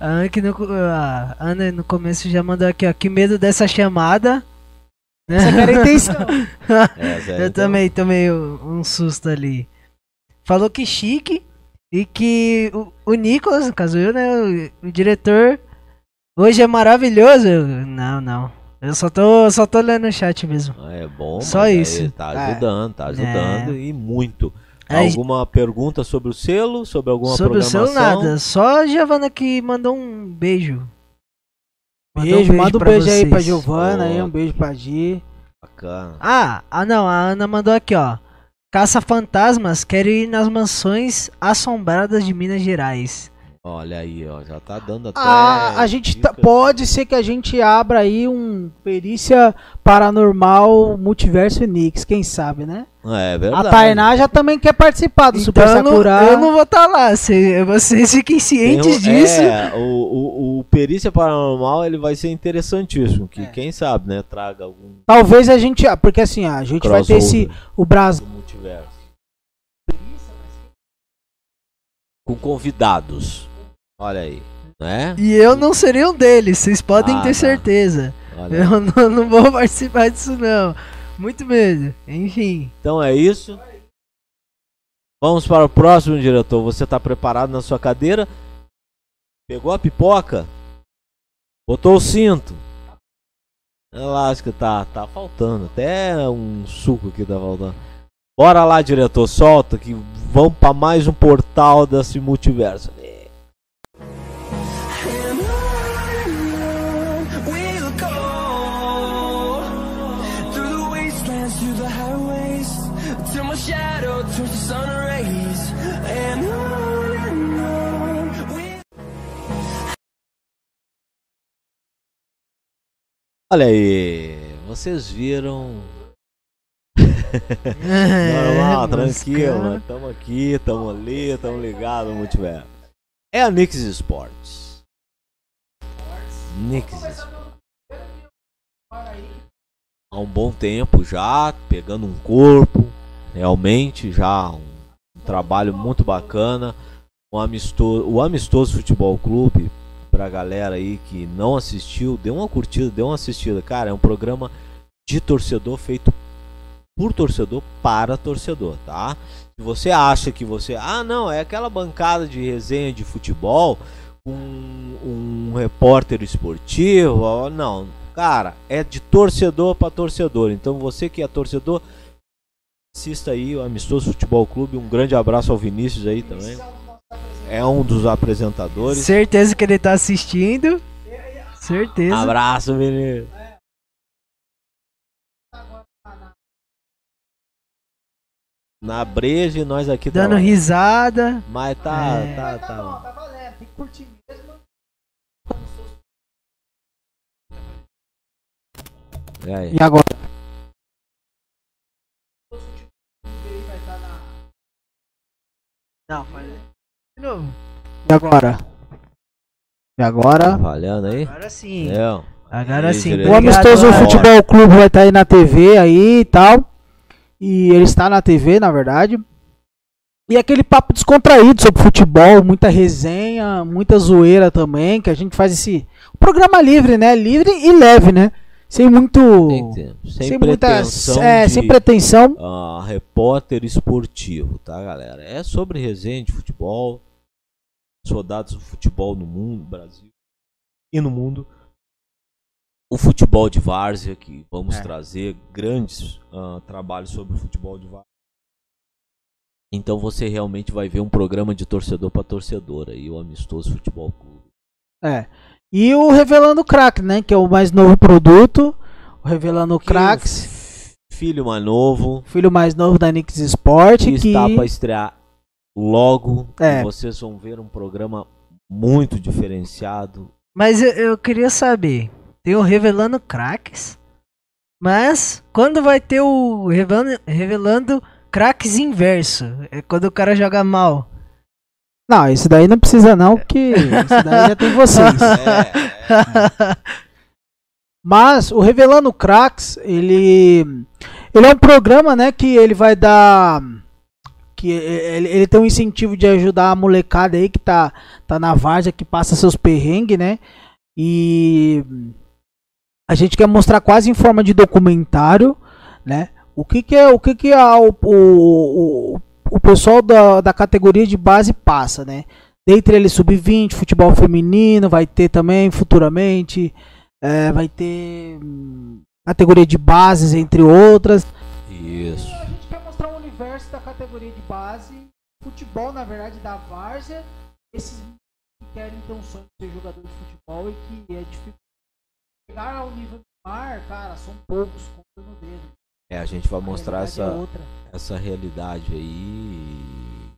A Ana, que no, a Ana no começo já mandou aqui, ó, que medo dessa chamada. né? Essa que era a intenção. Essa aí, Eu então, também tomei um, um susto ali. Falou que chique e que o, o Nicolas, no caso eu, né, o, o diretor, hoje é maravilhoso. Eu, não, não. Eu só tô, só tô lendo o chat mesmo. É bom, Só isso. Tá É. ajudando, tá ajudando e muito. Aí- Alguma pergunta sobre o selo? Sobre alguma Sobre o programação? seu nada. Só a Giovana que mandou um beijo. Mandou Beijo, manda um pra beijo aí pra. Giovana, aí, Ó. um beijo pra Gi. Bacana. Ah, ah não, a Ana mandou aqui, ó. Caça fantasmas quer ir nas mansões assombradas de Minas Gerais. Olha aí, ó, já tá dando até. A, a gente tá- pode ser que a gente abra aí um perícia paranormal multiverso Nix, quem sabe, né? É A verdade. Tainá já também quer participar do Super Então eu não, Sakura. eu não vou estar lá. cê- vocês fiquem cientes um- disso. É, o, o, o Perícia Paranormal ele vai ser interessantíssimo. Que É. quem sabe, né? Traga algum Talvez a gente, ah, porque assim, a gente vai ter esse o Brasil. multiverso. Com convidados. Olha aí, né? E eu não seria um deles, vocês podem Ah, ter tá. certeza. Olha. Eu não, não vou participar disso, não. Muito medo. Enfim. Então é isso. Vamos para o próximo, diretor. Você está preparado na sua cadeira? Pegou a pipoca? Botou o cinto? Que tá, tá faltando. Até um suco que tá faltando. Bora lá, diretor. Solta que vamos para mais um portal desse multiverso. Olha aí. Vocês viram É, Normal, tranquilo, moscando. nós estamos aqui, estamos ali, estamos ligados no multiverso. É a Nix Sports. Nix Sports. Há um bom tempo já, pegando um corpo, realmente já um, um trabalho muito bacana. Um amistoso, o Amistoso Futebol Clube, pra galera aí que não assistiu, dê uma curtida, dê uma assistida. Cara, é um programa de torcedor feito por torcedor para torcedor, tá? Se você acha que você, ah, não, é aquela bancada de resenha de futebol, um, um repórter esportivo, não, cara, é de torcedor para torcedor. Então você que é torcedor, assista aí o Amistoso Futebol Clube. Um grande abraço ao Vinícius aí também. É um dos apresentadores. Certeza que ele tá assistindo. Certeza. Abraço, Vinícius. Na breja e nós aqui Dando trabalhando. risada. Mas tá, É. tá, tá. Tá valendo, tem que curtir mesmo. E aí? E agora? Não, faz de novo. E agora? E agora, Trabalhando aí? Agora sim. Agora sim. o Amistoso Futebol Clube vai estar aí na TV aí e tal. E ele está na TV, na verdade. E aquele papo descontraído sobre futebol, muita resenha, muita zoeira também, que a gente faz esse programa livre, né? Livre e leve, né? Sem muito. Sem, Sem muita. pretensão É, de, sem pretensão. ah, repórter esportivo, tá, galera? É sobre resenha de futebol, soldados do futebol no mundo, no Brasil e no mundo. O futebol de várzea, que vamos É. trazer grandes ah, trabalhos sobre o futebol de várzea. Então você realmente vai ver um programa de torcedor para torcedor aí, o Amistoso Futebol Clube. É. E o Revelando Crack, né? Que é o mais novo produto. O Revelando Que Cracks. Filho mais novo, Filho mais novo da Nix Sport. que Que, está para estrear logo. É. E vocês vão ver um programa muito diferenciado. Mas eu, eu queria saber. Tem o Revelando Cracks. Mas quando vai ter o Revelando, revelando Cracks inverso? É quando o cara joga mal. Não, esse daí não precisa não, porque esse daí já tem vocês. É, Mas o Revelando Cracks, ele ele é um programa, né, que ele vai dar que ele, ele tem um incentivo de ajudar a molecada aí que tá tá na várzea, que passa seus perrengues, né? E a gente quer mostrar quase em forma de documentário, né? O que que é o que que a, o, o, o, pessoal da, da categoria de base passa, né? Dentre eles sub-20, futebol feminino, vai ter também futuramente é, vai ter hum, categoria de bases, entre outras. Isso. Futebol, na verdade, da várzea. Esses que querem ter um sonho de ser jogador de futebol e que é difícil chegar ao nível do mar, cara, são poucos, contando no dedo. É, a gente vai A mostrar essa, é essa realidade aí. e,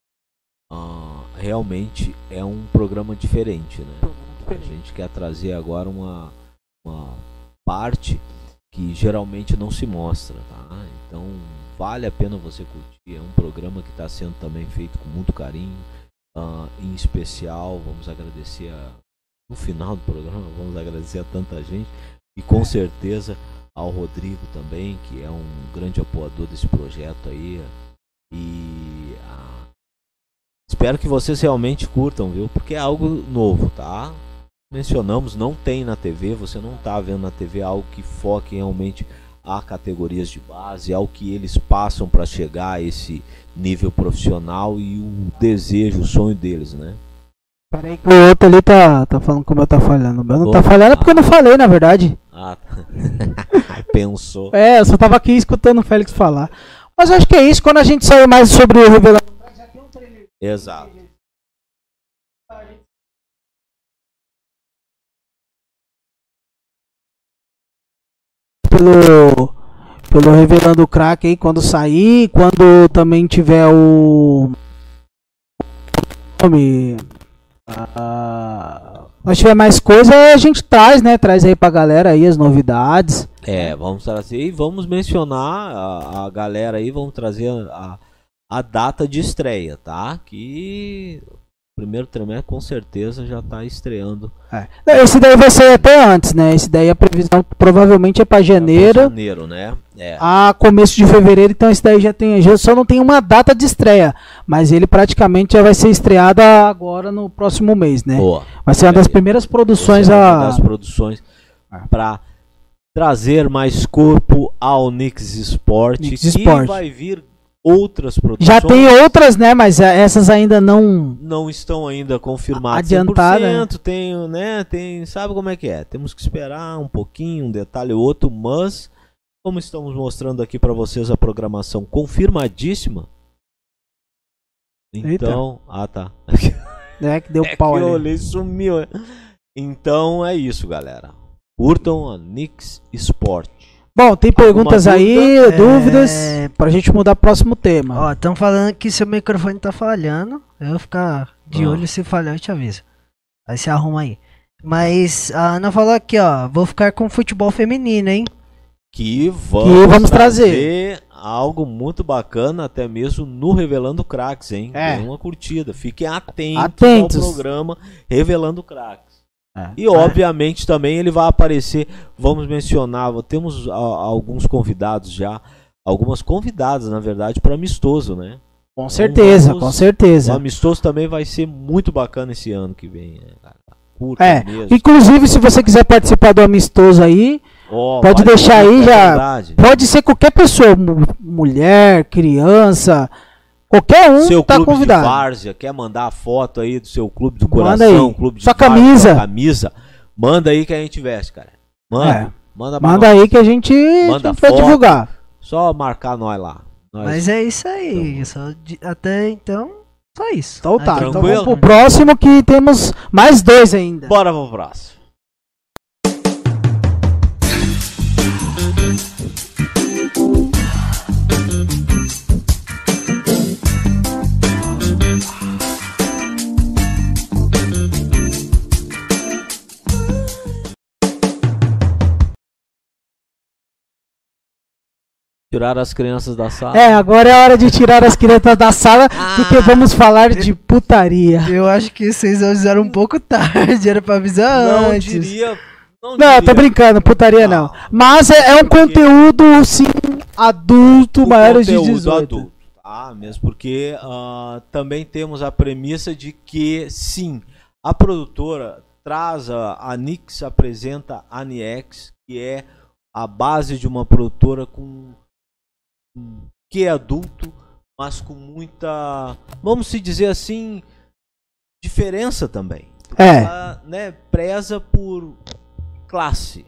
ah, realmente é um programa diferente, né? Programa A gente quer trazer agora uma, uma parte que geralmente não se mostra, tá? Então vale a pena você curtir. É um programa que está sendo também feito com muito carinho. Ah, em especial, vamos agradecer a, no final do programa, vamos agradecer a tanta gente e com certeza ao Rodrigo também, que é um grande apoiador desse projeto aí. E ah, espero que vocês realmente curtam, viu? Porque é algo novo, tá? mencionamos, não tem na TV, você não tá vendo na TV algo que foque realmente a categorias de base, ao que eles passam para chegar a esse nível profissional e o desejo, o sonho deles, né? Peraí que o outro ali tá, tá falando como eu tá falhando. O meu não tá falhando é porque eu não falei, na verdade. Ah, tá. pensou. É, eu só tava aqui escutando o Félix falar. Mas eu acho que é isso, quando a gente sair mais sobre o Revelado. Já tem um trailer Exato. Pelo pelo revelando o crack aí quando sair, quando também tiver o nome ah, nós tiver mais coisa, a gente traz, né? Traz aí pra galera aí as novidades. É, vamos trazer e vamos mencionar a, a galera aí, vamos trazer a, a data de estreia, tá? Que primeiro trimestre com certeza já tá estreando. Esse daí vai ser até antes, né? Esse daí a previsão provavelmente é pra janeiro. Janeiro, né? É. a começo de fevereiro, então esse daí já tem, já só não tem uma data de estreia, mas ele praticamente já vai ser estreado agora no próximo mês, né? Boa. Vai ser uma das primeiras produções vai a das produções para trazer mais corpo ao Nix Sport, Nix que Sport. vai vir outras produções. já tem outras, né? Mas é, essas ainda não. não estão ainda confirmadas Adiantada. 100%, tem, né, tem, sabe como é que é? Temos que esperar um pouquinho, um detalhe ou outro, mas como estamos mostrando aqui para vocês a programação confirmadíssima. Então, ah tá. Né, que deu É pau que eu ali. olhei e sumiu. Então é isso, galera. Curtam a Nix Sport. Bom, tem perguntas aí, dúvida? dúvidas, É. pra gente mudar pro próximo tema. Ó, estão falando que seu microfone tá falhando. Eu vou ficar de olho se falhar, eu te aviso. Aí você arruma aí. Mas a Ana falou aqui, ó. Vou ficar com futebol feminino, hein? Que vamos, Que vamos trazer, algo muito bacana, até mesmo no Revelando Cracks, hein? É. Dê uma curtida. Fiquem atentos, Atentos. ao programa Revelando Cracks. É. E obviamente também ele vai aparecer, vamos mencionar, temos a- alguns convidados já, algumas convidadas na verdade para amistoso, né? Com certeza, vamos- com O certeza. amistoso também vai ser muito bacana esse ano que vem, né? Curta É, mesmo. Inclusive, se você quiser participar do amistoso aí, Ó, pode deixar aí é já- verdade. pode ser qualquer pessoa, mu- mulher, criança, qualquer um seu tá clube convidado. de várzea, quer mandar a foto aí do seu clube do Manda coração, aí. clube de Sua várzea, camisa. sua camisa, manda aí que a gente veste, cara. Manda, É. manda, pra Manda nós. aí que a gente, Manda a gente vai divulgar. Só marcar nós lá. Nós- Mas é isso aí. só de- até então, só isso. Então tá, Aí, então tranquilo? vamos pro próximo que temos mais dois ainda. Bora pro próximo. Tirar as crianças da sala. É, agora é hora de tirar as crianças da sala, porque vamos falar de putaria. Eu acho que vocês avisaram um pouco tarde, era pra avisar não antes. diria. Não, Não, eu tô diria. brincando, putaria não. Não. Mas é, é um conteúdo, sim, adulto, O maiores de conteúdo 18. adulto, tá? Mesmo porque ah, também temos a premissa de que, sim, a produtora traz a, a Nix apresenta a Niex, que é a base de uma produtora com que é adulto, mas com muita, vamos se dizer assim, diferença também. Porque É. Ela, né, preza por classe.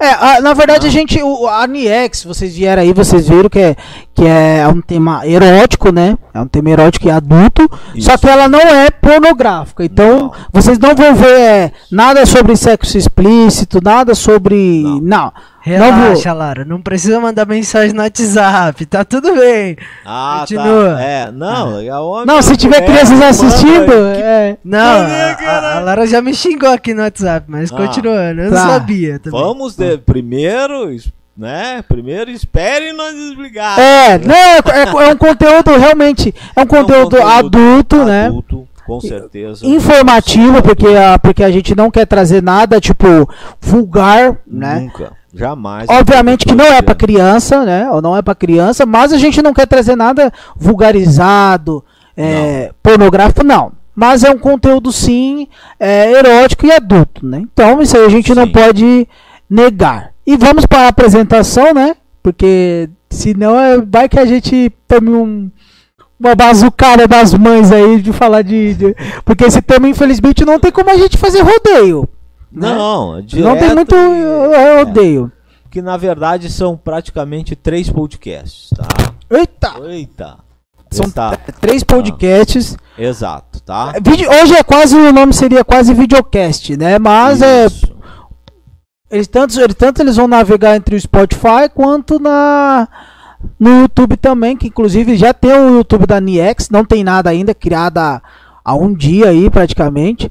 É, a- na verdade Ah. a gente, o, a Niex, vocês vieram aí, vocês viram que é, que é um tema erótico, né? É um tema erótico e adulto, só Isso. que ela não é pornográfica. Então, Não. vocês não vão ver é, nada sobre sexo explícito, nada sobre. Não. Não. Relaxa, Lara. Não precisa mandar mensagem no WhatsApp. Tá tudo bem. Ah, Continua. tá. É, não, é homem, Não, se tiver mulher, crianças assistindo, é. Não, a, a Lara já me xingou aqui no WhatsApp, mas Ah, continuando. Eu tá. não sabia também. Vamos de, primeiro, né? Primeiro espere nós explicar. É, não, é, é- é um conteúdo realmente. É um conteúdo, adulto, né? Adulto, com certeza. Informativo, porque a, porque a gente não quer trazer nada, tipo, vulgar, né? Nunca, jamais. Obviamente que não é pra criança, né? Ou não é pra criança, mas a gente não quer trazer nada vulgarizado, é, pornográfico, não. Mas é um conteúdo sim é, erótico e adulto, né? Então isso aí a gente não Sim. pode negar. E vamos para a apresentação, né? Porque senão é, vai que a gente tome um, uma bazucada das mães aí de falar de, de- Porque esse tema, infelizmente, não tem como a gente fazer rodeio. Né? Não, Não tem direto muito e- é, rodeio. Que na verdade são praticamente três podcasts, tá? Eita! Eita. São três podcasts. Exato, tá? É, vídeo- hoje é quase o nome seria quase videocast, né? Mas é Isso. eles tanto, eles tanto eles vão navegar entre o Spotify quanto na no YouTube também, que inclusive já tem o YouTube da Niex, não tem nada ainda criado há, há um dia aí praticamente.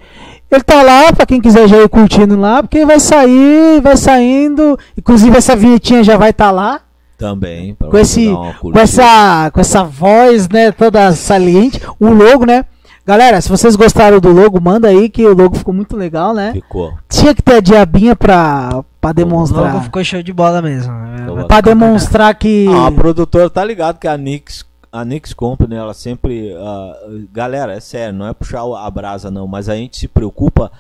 Ele tá lá pra quem quiser já ir curtindo lá, porque vai sair, vai saindo, inclusive essa vinhetinha já vai estar lá. Também. pra com esse com essa com essa voz né toda saliente o logo né galera se vocês gostaram do logo manda aí que o logo ficou muito legal né Ficou. tinha que ter a diabinha pra para O logo demonstrar ficou show de bola mesmo. Então, para demonstrar que Ah, a produtora tá ligado que a Nix, a Nix Company, ela sempre. ah, galera, é sério, não é puxar a brasa, não, mas a gente se preocupa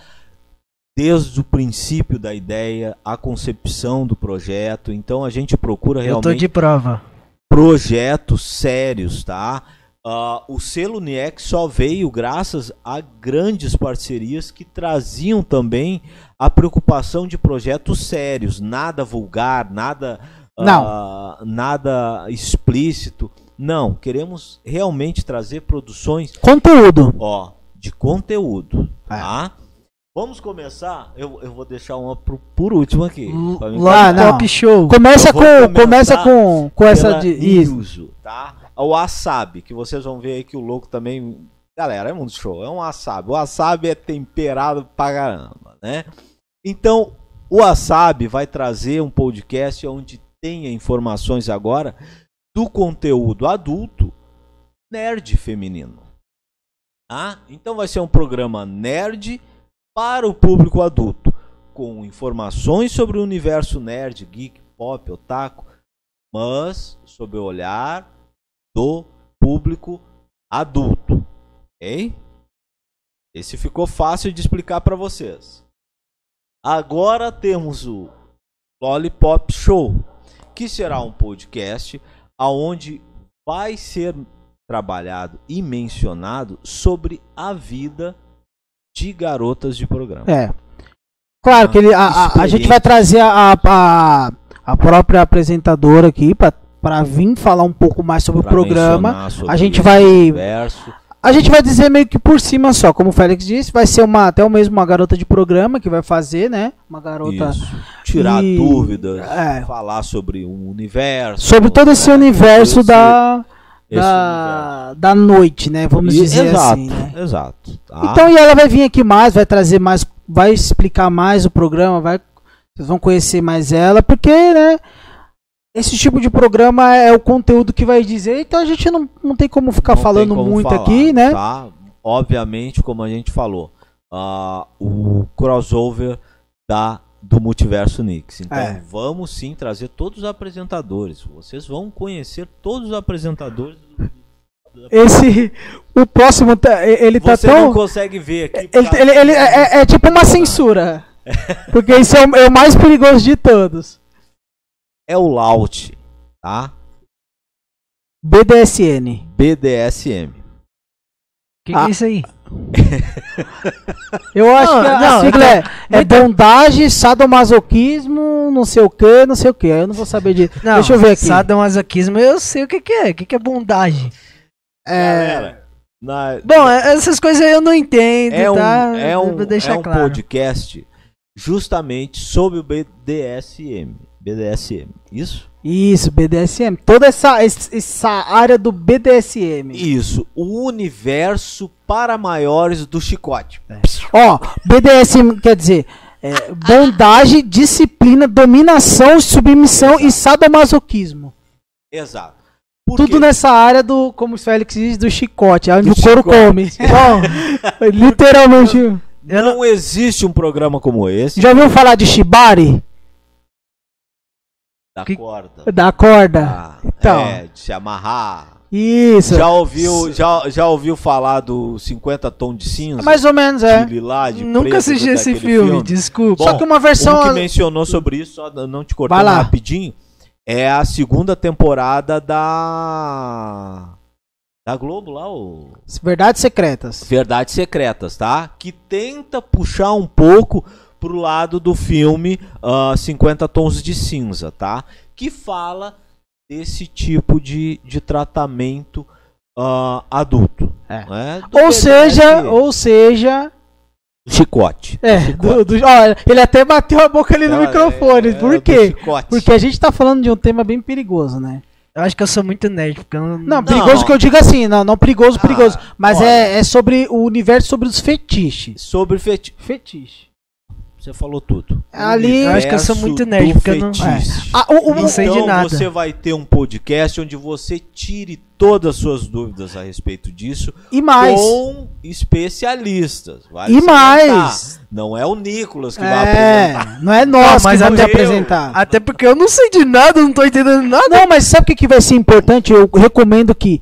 desde o princípio da ideia, a concepção do projeto. Então a gente procura Eu tô realmente de prova. projetos sérios, tá? Ah, o selo NIEX só veio graças a grandes parcerias que traziam também a preocupação de projetos sérios, nada vulgar, nada ah, nada explícito. Não, queremos realmente trazer produções, conteúdo ó, de conteúdo, É. tá? Vamos começar. Eu, eu vou deixar uma pro- por último aqui. Ah, não. Lollipop Show. começa com começa com com essa de. Yuzu, tá? O wasabi, que vocês vão ver aí que o louco também. Galera, é muito show. É um wasabi. O wasabi é temperado pra caramba, né? Então, o wasabi vai trazer um podcast onde tenha informações agora do conteúdo adulto nerd feminino. Tá? Então vai ser um programa nerd para o público adulto, com informações sobre o universo nerd, geek, pop, otaku, mas sob o olhar do público adulto. Ok? Esse ficou fácil de explicar para vocês. Agora temos o Lollipop Show, que será um podcast aonde vai ser trabalhado e mencionado sobre a vida de garotas de programa. É. Claro que ele, a, a, a gente vai trazer a, a, a própria apresentadora aqui pra vir falar um pouco mais sobre Pra o programa. sobre A gente vai- universo. A gente vai dizer meio que por cima só, como o Félix disse, vai ser uma até o mesmo uma garota de programa que vai fazer, né? Uma garota Isso. Tirar E- dúvidas, é. falar sobre o universo. sobre todo esse né? universo Esse- da esse da, da noite, né? Vamos E- dizer exato, assim, né? Exato. tá? Então, e ela vai vir aqui mais, vai trazer mais, vai explicar mais o programa, vai, vocês vão conhecer mais ela, porque, né, esse tipo de programa é o conteúdo que vai dizer, então a gente não, não tem como ficar Não falando como muito falar, aqui, né? Tá? Obviamente, como a gente falou, ah, o crossover da, do Multiverso Nix. Então É. vamos sim trazer todos os apresentadores. Vocês vão conhecer todos os apresentadores. do- Esse, o próximo, tá- ele tá Você tão... não consegue ver aqui. Ele, ele- ele é, é tipo uma censura, porque esse é o, é o mais perigoso de todos. É o Laut, tá? BDSN. BDSM. Que que Ah. é isso aí? Eu acho Não, que a, a não, sigla é, é bondade, sadomasoquismo, não sei o que, não sei o que. Eu não vou saber de. Não, Deixa eu ver aqui. Sadomasoquismo, eu sei o que, que é. O que, que é bondagem? É, Galera, na- Bom, é- essas coisas eu não entendo, é um, tá? é um, é um claro. podcast justamente sobre o BDSM. BDSM. Isso? Isso, BDSM. Toda essa, es- essa área do BDSM. Isso. O universo para maiores do chicote. Ó, BDSM quer dizer é, disciplina, dominação, submissão e sadomasoquismo. Exato. Por Tudo quê? nessa área do, como o Félix diz, do chicote, onde Do o couro chicote. come. Bom, literalmente. Não existe um programa como esse Já ouviu falar de Shibari? Da Que- corda. Da corda? Ah, Então. É, de se amarrar. Isso. Já ouviu, já, já ouviu falar do 50 tons de cinza? Mais ou menos, é. De de Nunca preto, assisti esse daquele filme, desculpa. Bom, Só que uma versão. Um que mencionou sobre isso, só não te cortando rapidinho, é a segunda temporada da da Globo lá, o Verdades secretas. Verdades Secretas, tá? Que tenta puxar um pouco pro lado do filme ah, 50 Tons de Cinza, tá? Que fala desse tipo de, de tratamento ah, adulto. É. né? Ou seja, ou seja. chicote. É, Chicote. do, do- ó, ele até bateu a boca ali no Ela- microfone. é, Por quê? Porque a gente tá falando de um tema bem perigoso, né? Eu acho que eu sou muito nerd, porque eu não... Não, perigoso Não. que eu digo assim, não, não perigoso, Ah, perigoso. Mas olha. é, é sobre o universo sobre os fetiches. Sobre fetiche. Fetiche. Você falou tudo. Ali- Eu acho que eu sou muito nerd, porque eu não- fetiche. Ah, o, o- Não sei de então nada. você vai ter um podcast onde você tire todas as suas dúvidas a respeito disso e mais. com especialistas. Vale E mais. Não é o Nicolas que vai apresentar. É, não é nós Não, mas que vamos apresentar. Até porque eu não sei de nada, eu não tô entendendo nada. Não, mas sabe o que, que vai ser importante? Eu recomendo que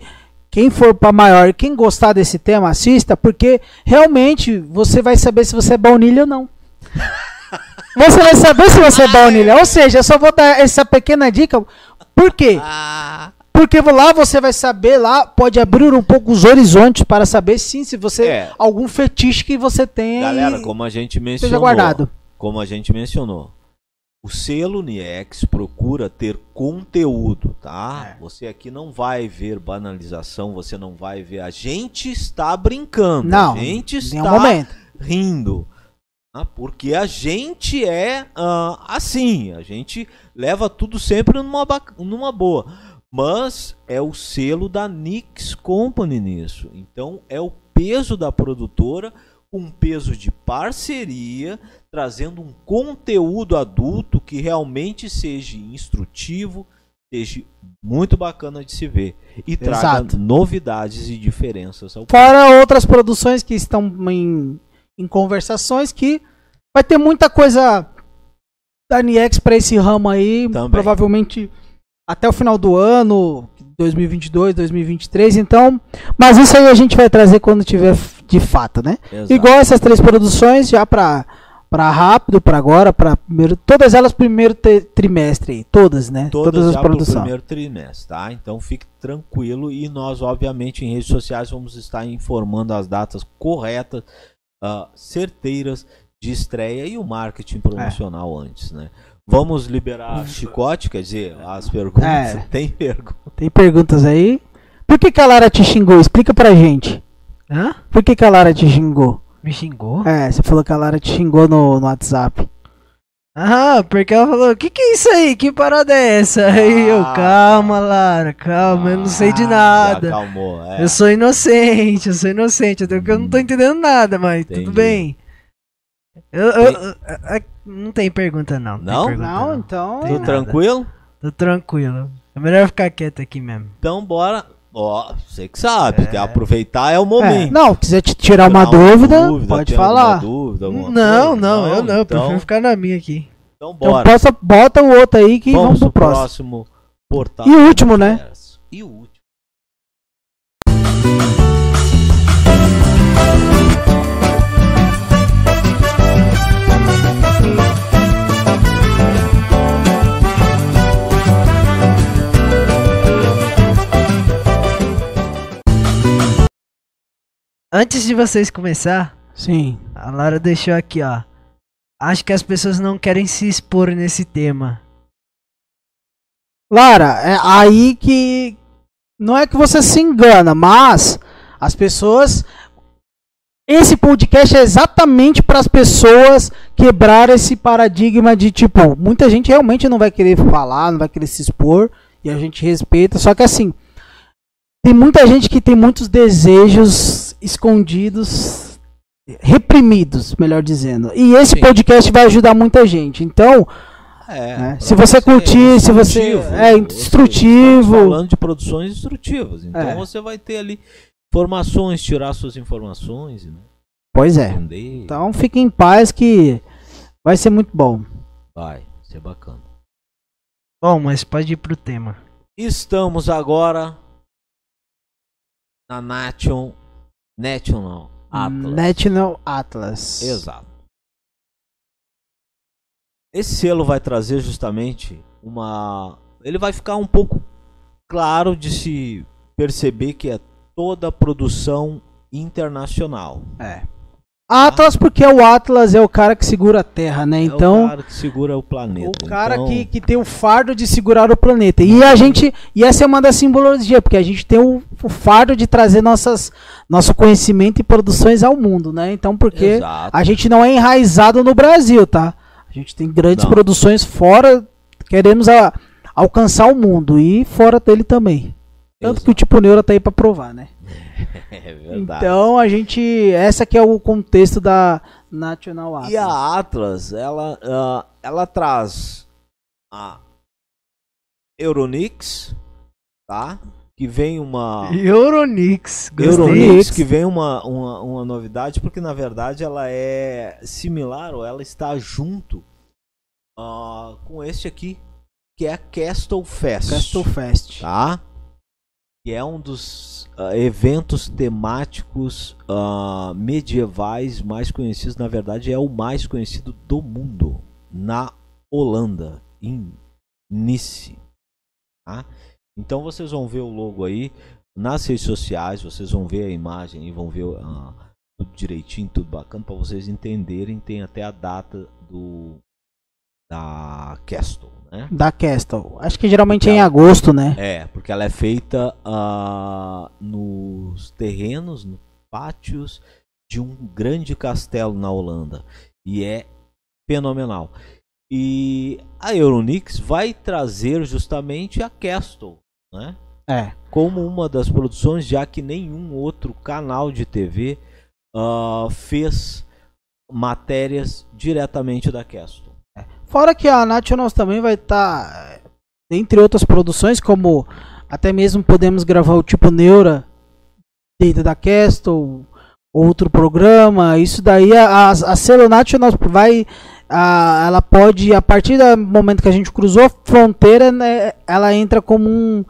quem for pra maior e quem gostar desse tema, assista, porque realmente você vai saber se você é baunilha ou não. Você vai saber se você é baunilha. Ou seja, eu só vou dar essa pequena dica. Por quê? Ah, Porque lá você vai saber, lá pode abrir um pouco os horizontes para saber sim se você É. algum fetiche que você tem galera, como a gente mencionou, esteja guardado. como a gente mencionou, o selo Niex procura ter conteúdo, tá? É. Você aqui não vai ver banalização, você não vai ver. A gente está brincando, Não, a gente está momento. rindo. Tá? Porque a gente é ah, assim, a gente leva tudo sempre numa, numa boa. Mas é o selo da Nix Company nisso. Então é o peso da produtora, um peso de parceria, trazendo um conteúdo adulto que realmente seja instrutivo, seja muito bacana de se ver e traga Exato. novidades e diferenças ao Fora outras produções que estão em, em conversações que vai ter muita coisa da Niex pra esse ramo aí, Também. provavelmente até o final do ano, 2022, 2023, então, mas isso aí a gente vai trazer quando tiver de fato, né? Exato. Igual essas três produções já pra para rápido, pra agora, para primeiro, todas elas primeiro trimestre, todas, né? Todas, as já pro produções. primeiro trimestre, tá? Então fique tranquilo e nós, obviamente, em redes sociais vamos estar informando as datas corretas, ah, certeiras de estreia e o marketing promocional antes, né? Vamos liberar chicote, quer dizer, as perguntas. É. Tem pergunta. Tem perguntas aí? Por que, que a Lara te xingou? Explica pra gente. Hã? Por que, que a Lara te xingou? Me xingou? É, você falou que a Lara te xingou no, no WhatsApp. Ah, porque ela falou, que que é isso aí? Que parada é essa? Aí eu, Ah. calma, Lara, calma, eu não sei de Ah, nada. Já acalmou, é. Eu sou inocente, eu sou inocente, até porque eu não tô entendendo nada, mas Entendi. tudo bem. Eu, eu- eu- eu- não tem pergunta não. Não? pergunta, Não, então. Tem Tudo nada. tranquilo? Tô tranquilo. É melhor ficar quieto aqui mesmo. Então bora. Ó, você que sabe, É. aproveitar é o É, momento. não, quiser te tirar uma Tirar dúvida, pode tem alguma falar. Dúvida, Não, coisa? não, eu não, eu então, prefiro ficar na minha aqui. Então Então bora. possa, bota o outro aí que vamos, Vamos pro próximo. próximo portal. E o último, né? E o último. Antes de vocês começar, Sim. a Lara deixou aqui, ó. Acho que as pessoas não querem se expor nesse tema. Lara, é aí que. Não é que você se engana, mas as pessoas. Esse podcast é exatamente para as pessoas quebrar esse paradigma de tipo, muita gente realmente não vai querer falar, não vai querer se expor, e a gente respeita, só que assim, tem muita gente que tem muitos desejos escondidos, reprimidos, melhor dizendo. E esse Sim. podcast vai ajudar muita gente. Então, É, né? Se você curtir, se você- é, Ou instrutivo. falando de produções instrutivas. Então É. você vai ter ali informações, tirar suas informações, né? pois é. entender. Então fique em paz que vai ser muito bom. Vai ser bacana. Bom, mas pode ir pro tema. Estamos agora na Nation National Atlas. National Atlas. Exato. Esse selo vai trazer justamente uma. Ele vai ficar um pouco claro de se perceber que é toda produção internacional. É. Atlas porque o Atlas é o cara que segura a Terra, né? é Então o cara que segura o planeta. o cara Então, que, que tem o fardo de segurar o planeta. E a gente. E essa é uma das simbologias, porque a gente tem o, o fardo de trazer nossas, nosso conhecimento e produções ao mundo, né? Então, porque Exato. a gente não é enraizado no Brasil, tá? A gente tem grandes Não. produções fora, queremos a- alcançar o mundo e fora dele também. Tanto que o tipo Neura tá aí pra provar, né? É verdade. Então a gente. Essa que é o contexto da National Atlas. E a Atlas, ela, ah, ela traz a Euronix, tá? Que vem uma Euronix. Gostei. Euronix, que vem uma, uma, uma novidade, porque na verdade ela é similar ou ela está junto ah, com este aqui, que é a Castle Fest. Castle Fest. Tá? Que é um dos ah, eventos temáticos ah, medievais mais conhecidos, na verdade é o mais conhecido do mundo, na Holanda, em Nice. Tá? Então vocês vão ver o logo aí nas redes sociais, vocês vão ver a imagem e vão ver ah, tudo direitinho, tudo bacana para vocês entenderem. Tem até a data do da Castle, né? Da Castle. Acho que geralmente é em Ela- agosto, né? É, porque ela é feita ah, nos terrenos, nos pátios de um grande castelo na Holanda. E é fenomenal. E a Euronix vai trazer justamente a Castle, né? É. Como uma das produções, já que nenhum outro canal de TV ah, fez matérias diretamente da Castle. Fora que a Nationals também vai estar, entre outras produções, como até mesmo podemos gravar o tipo Neura dentro da Castle, outro programa. Isso daí a, a selo national vai a, ela pode a partir do momento que a gente cruzou a fronteira, né, ela entra como um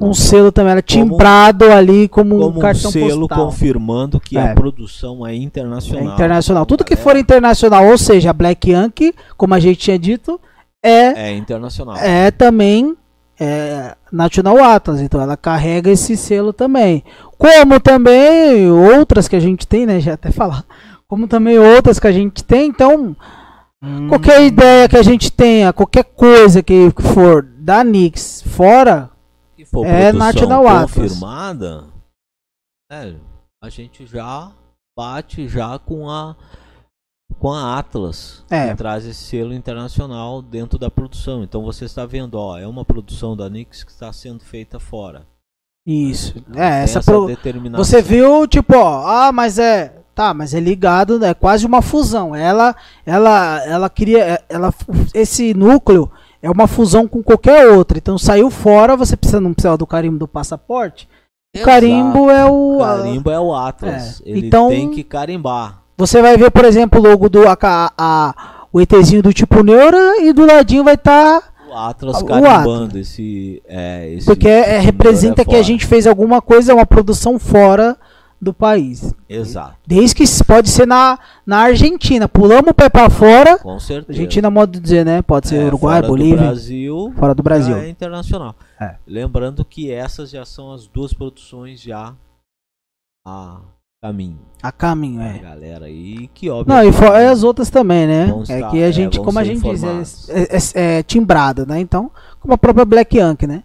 um selo também, ela é Como- timbrado ali como, Como um cartão um selo postal. confirmando que É. a produção é É internacional. internacional. Tudo que Galera, for internacional, ou seja, a Black Yankee, como a gente tinha dito, é, É internacional. é também é, National Atlas. Então ela carrega esse selo também. Como também outras que a gente tem, né? Já até falar. Como também outras que a gente tem. Então, Hum, qualquer ideia que a gente tenha, qualquer coisa que for da Nix fora, Se for É produção National Atlas. confirmada, é, a gente já bate já com a com a Atlas, É. que traz esse selo internacional dentro da produção. Então você está vendo, ó, é uma produção da Nix que está sendo feita fora. isso. Tem É, essa, pro- determinação. Você viu, tipo, ó, ah, mas é. Tá, mas é ligado, é quase uma fusão. Ela, ela, ela queria, ela, esse núcleo é uma fusão com qualquer outra. Então saiu fora, você precisa não precisa do carimbo do passaporte. O Exato. carimbo é o, O carimbo é o Atlas. É. Ele Então- tem que carimbar. você vai ver, por exemplo, o logo do a, a- o ETzinho do tipo Neura e do ladinho vai estar O Atlas O carimbando esse, é, esse. porque é, esse representa é que a gente fez alguma coisa, uma produção fora do país. Exato, Desde que pode ser na, na Argentina, pulamos o pé pra fora. com certeza. Argentina, modo de dizer, né? Pode ser É, Uruguai, fora Bolívia. Do Brasil, Fora do Brasil. é internacional. É. Lembrando que essas já são as duas produções já a caminho. A caminho, A é. galera aí que Não, obviamente. e fora as outras também, né? É estar- que a é, gente, vão como a gente diz, informados. é, é, é timbrado, né? Então, como a própria Black Yankee, né?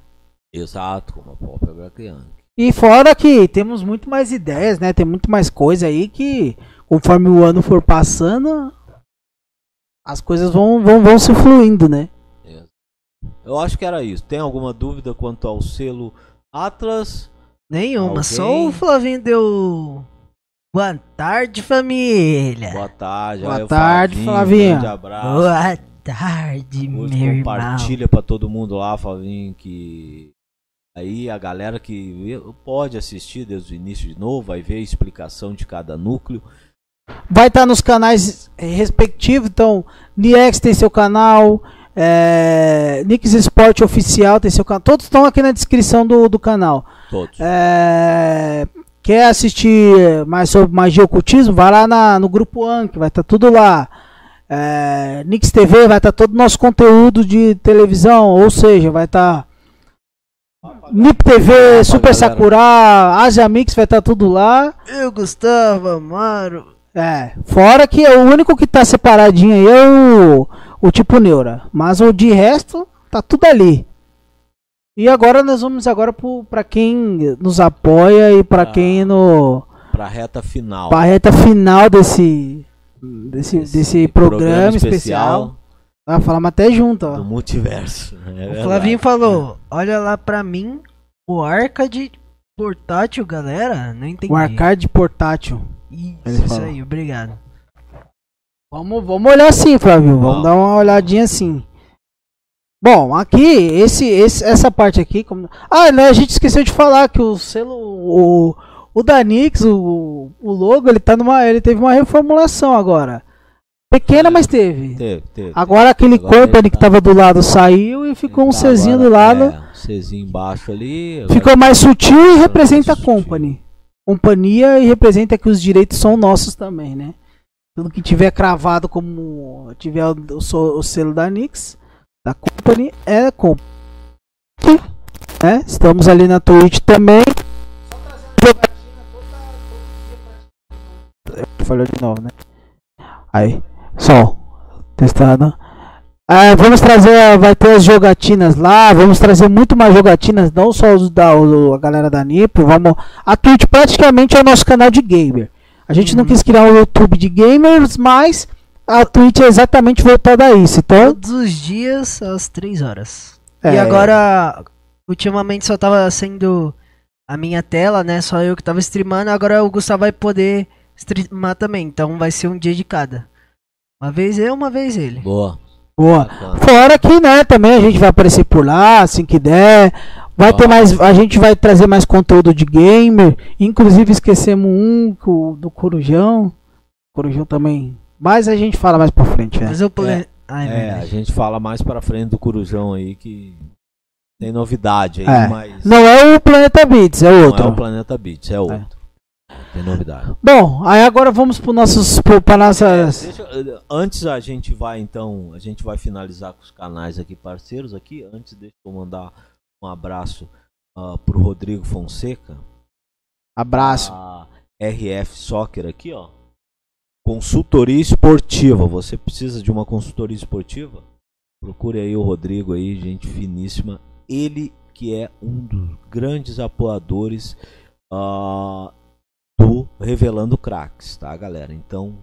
Exato, como a própria Black Young. E fora que temos muito mais ideias, né? Tem muito mais coisa aí que, conforme o ano for passando, as coisas vão, vão, vão se fluindo, né? Eu acho que era isso. Tem alguma dúvida quanto ao selo Atlas? Nenhuma, Alguém? só o Flavinho deu. Boa tarde, família. Boa tarde. Boa tarde, Flavinho, Flavinho. Grande abraço. Boa tarde, Hoje meu irmão. compartilha pra todo mundo lá, Flavinho, que aí a galera que pode assistir desde o início de novo, vai ver a explicação de cada núcleo. Vai estar nos canais respectivos, então, Niex tem seu canal, é, Nix Sport Oficial tem seu canal, todos estão aqui na descrição do, do canal. Todos. É, quer assistir mais sobre magia e ocultismo? Vai lá na- no grupo Anki, vai estar tudo lá. É, Nix TV vai estar todo o nosso conteúdo de televisão, ou seja, vai estar Nip TV, Super galera. Sakura, Asia Mix vai estar tudo lá. Eu, Gustavo, Amaro. É, fora que o único que tá separadinho aí é o, o tipo Neura. Mas o de resto, tá tudo ali. E agora nós vamos agora pro, pra quem nos apoia e pra Ah. quem no. Pra reta final. Pra reta final desse. Desse, Esse desse programa, especial. Ah, falamos até junto, do ó. multiverso. É O verdade. Flavinho falou: Olha lá pra mim, o arcade portátil, galera. Não entendi. O arcade portátil. Isso, isso aí, obrigado. Vamos, vamos olhar assim, Flávio. Vamos Vamos. dar uma olhadinha assim. Bom, aqui, esse, esse, essa parte aqui. Como... Ah, né, a gente esqueceu de falar que o selo. O, o Danix, o, o logo, ele tá numa. Ele teve uma reformulação agora. Pequena, mas teve. Teve, teve. Agora aquele Agora company que tá- tava do lado saiu e ficou um Tá, Czinho do agora, lado. É, um Czinho embaixo ali. Ficou mais sutil e representa a sutil. company. Companhia e representa que os direitos são nossos também, né? Tudo que tiver cravado como tiver o, o selo da Nix, da company, é company. Né? Estamos ali na Twitch também. Falhou de novo, né? Aí, som. Testando. Ah, vamos trazer, vai ter as jogatinas lá, vamos trazer muito mais jogatinas, não só os da o- a galera da Nipo, vamos. A Twitch praticamente é o nosso canal de gamer. A gente não Uhum. quis criar um YouTube de gamers, mas a Twitch é exatamente voltada a isso. Então, Todos os dias às 3 horas. É. E agora, ultimamente só tava sendo a minha tela, né? Só eu que tava streamando. Agora o Gustavo vai poder streamar também. Então vai ser um dia de cada. Uma vez eu, uma vez ele. Boa. Boa. Fora que, né, também a gente vai aparecer por lá, assim que der. Vai ter mais. A gente vai trazer mais conteúdo de gamer. Inclusive esquecemos um do Corujão. Corujão também. Mas a gente fala mais pra frente, né? Mas o plane... Ai, É, a gente fala mais pra frente do Corujão aí que tem novidade aí, É. mas Não é o Planeta Beats, é não outro. é o Planeta Beats, é outro. Tem novidade. Bom, aí agora vamos pro nossos. pra nossas. Deixa eu- antes a gente vai então, a gente vai finalizar com os canais aqui parceiros aqui. Antes deixa eu mandar um abraço ah, pro Rodrigo Fonseca, Abraço. a RF Soccer aqui, ó. Consultoria esportiva. Você precisa de uma consultoria esportiva? Procure aí o Rodrigo aí, gente finíssima. Ele que é um dos grandes apoiadores ah, do Revelando Cracks, tá, galera? Então,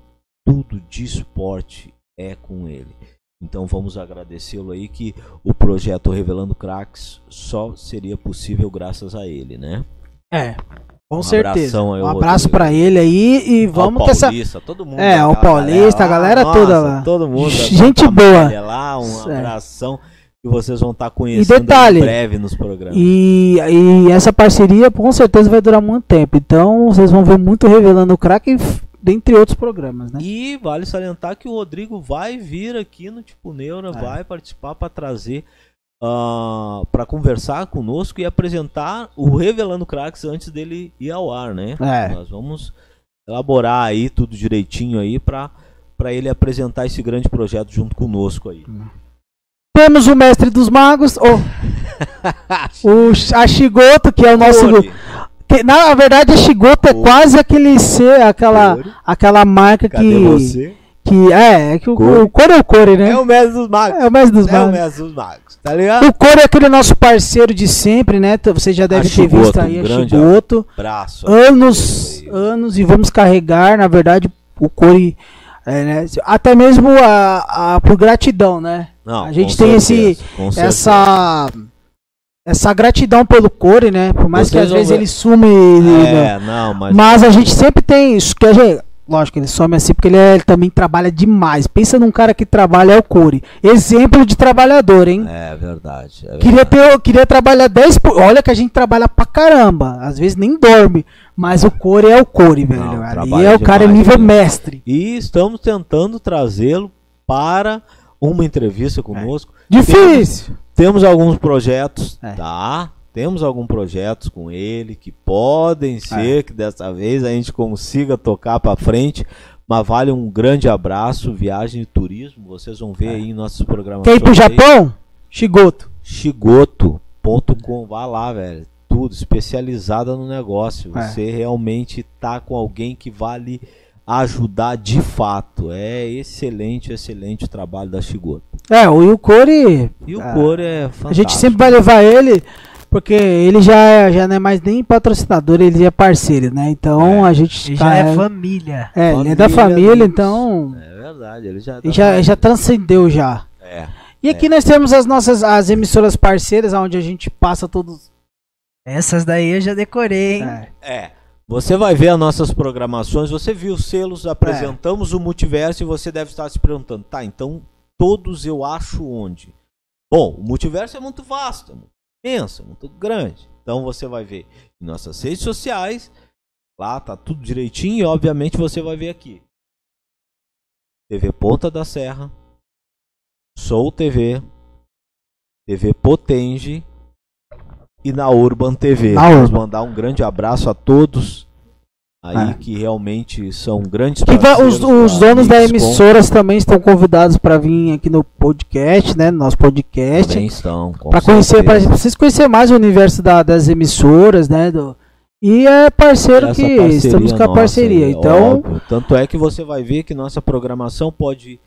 tudo de esporte é com ele. Então vamos agradecê-lo aí que o projeto Revelando Cracks só seria possível graças a ele, né? É. Com Um certeza. abração Um abraço pra ele aí e vamos Ao com essa. Todo mundo. É, aquela Paulista, a galera nossa, toda lá. Todo mundo. Gente boa. Lá, um É. que vocês vão estar conhecendo detalhe, em breve nos programas. E, e essa parceria com certeza vai durar muito tempo. Então vocês vão ver muito revelando o crack, dentre outros programas, né? E vale salientar que o Rodrigo vai vir aqui no Tipo Neura, É. vai participar para trazer, para conversar conosco e apresentar o Revelando Cracks antes dele ir ao ar, né? É. Nós vamos elaborar aí tudo direitinho aí para para ele apresentar esse grande projeto junto conosco aí. Temos o mestre dos magos, o, o Sh- a Shigoto, que é o nosso. Que, na verdade, a Shigoto é quase aquele ser, aquela, aquela marca cadê que. você? que é, é que o, Core. o Core é o Core, né? É o mestre dos magos. É o mestre dos É o magos. mestre dos magos, tá ligado? O Core é aquele nosso parceiro de sempre, né? Você já deve ter visto aí um a Shigoto. Braço. Anos, anos e vamos carregar, na verdade, o Core. É, né, até mesmo a, a, por gratidão, né? Não, a gente tem certeza, esse-. Essa. Essa gratidão pelo Core, né? Por mais que Vocês às vão vezes ver- ele sume. É, não, mas. Mas a gente sempre tem isso. Que a gente, lógico, ele some assim porque ele, é- ele também trabalha demais. Pensa num cara que trabalha é o Core. Exemplo de trabalhador, hein? É verdade. é Queria, verdade. ter, eu queria trabalhar 10 por... Olha que a gente trabalha pra caramba. Às vezes nem dorme. Mas o Core é o Core, velho. Ali trabalha é o cara nível né? mestre. E estamos tentando trazê-lo para uma entrevista conosco. Difícil. Temos alguns projetos, É. tá? Temos alguns projetos com ele que podem É. ser que dessa vez a gente consiga tocar para frente. Mas vale um grande abraço, viagem e turismo. Vocês vão ver aí em nossas programações. É. Quer ir pro aí. Japão? Shigoto. Shigoto.com, vá lá, velho. Tudo especializada no negócio. É. Você realmente tá com alguém que vai lhe ajudar de fato. É excelente, excelente o trabalho da Shigoto. É, o, e o Core. E o Core é fantástico. A gente sempre vai levar ele. Porque ele já, é- já não é mais nem patrocinador, ele é parceiro, né? Então É. a gente. E tá- já é família. É, ele é da Família, família, amigos. então. É verdade, ele já Ele já, já transcendeu já. É. E aqui nós temos as nossas as emissoras parceiras, onde a gente passa todos. Essas daí eu já decorei, hein? É. É. Você vai ver as nossas programações, você viu os selos, apresentamos o multiverso e você deve estar se perguntando, tá, então todos eu acho onde? Bom, o multiverso é muito vasto, é muito grande. Então você vai ver em nossas redes sociais, lá tá tudo direitinho e obviamente você vai ver aqui. TV Ponta da Serra, Soul TV, TV Potenge e na Urban TV. Na Vamos mandar um grande abraço a todos aí É. que realmente são grandes Que os, os donos da Mixcom. emissoras também estão convidados para vir aqui no podcast, né? No nosso podcast. Também estão, Para conhecer, para vocês conhecer mais o universo da- das emissoras, né? Do, e é parceiro Essa que estamos com a parceria. aí, então, óbvio. tanto é que você vai ver que nossa programação pode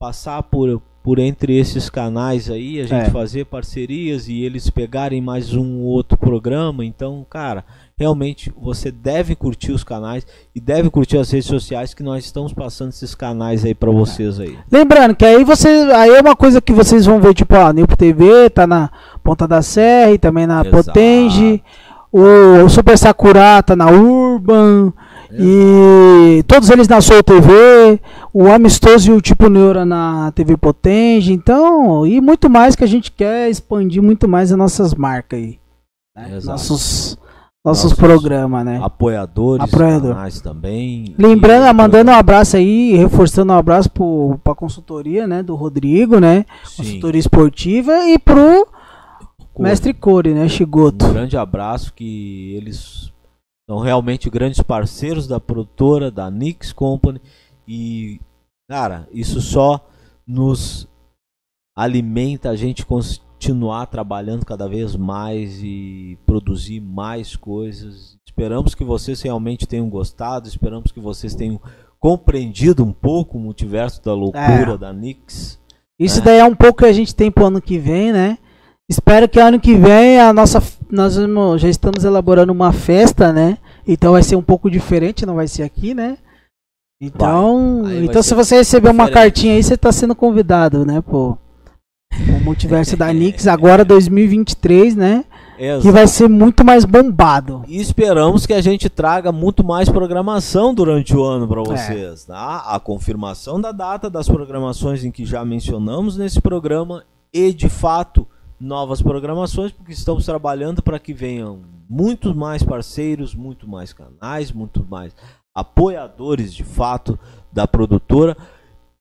passar por, por entre esses canais aí, a gente É. fazer parcerias e eles pegarem mais um outro programa. Então, cara, realmente você deve curtir os canais e deve curtir as redes sociais que nós estamos passando esses canais aí para vocês aí. lembrando que aí você, aí é uma coisa que vocês vão ver, tipo, a Nilpo TV tá na Ponta da Serra e também na Exato. Potenge. O, o Super Sakura tá na Urban. E todos eles na Soul TV, o Amistoso e o Tipo Neura na TV Potenge, então, e muito mais que a gente quer expandir muito mais as nossas marcas aí. né? Nossos, nossos Nossos programas, né? Apoiadores, Apoiador. canais também. Lembrando, E- mandando um abraço aí, reforçando um abraço pro, pra consultoria, né, do Rodrigo, né? Sim, Consultoria esportiva e pro com- Mestre Core, né, Shigoto. Um grande abraço que eles são realmente grandes parceiros da produtora, da Nix Company e cara, isso só nos alimenta a gente continuar trabalhando cada vez mais e produzir mais coisas. Esperamos que vocês realmente tenham gostado, esperamos que vocês tenham compreendido um pouco o multiverso da loucura É. da Nix. Isso É. daí é um pouco que a gente tem pro ano que vem, né? Espero que ano que vem a nossa nós já estamos elaborando uma festa, né? Então vai ser um pouco diferente, não vai ser aqui, né? Então, então se você receber uma diferente. cartinha aí, você tá sendo convidado, né, pô? O multiverso da Nix agora 2023, né? Que vai ser muito mais bombado. E esperamos que a gente traga muito mais programação durante o ano É. para vocês, tá? A confirmação da data das programações em que já mencionamos nesse programa e de fato novas programações, porque estamos trabalhando para que venham muito mais parceiros, muito mais canais, muito mais apoiadores de fato da produtora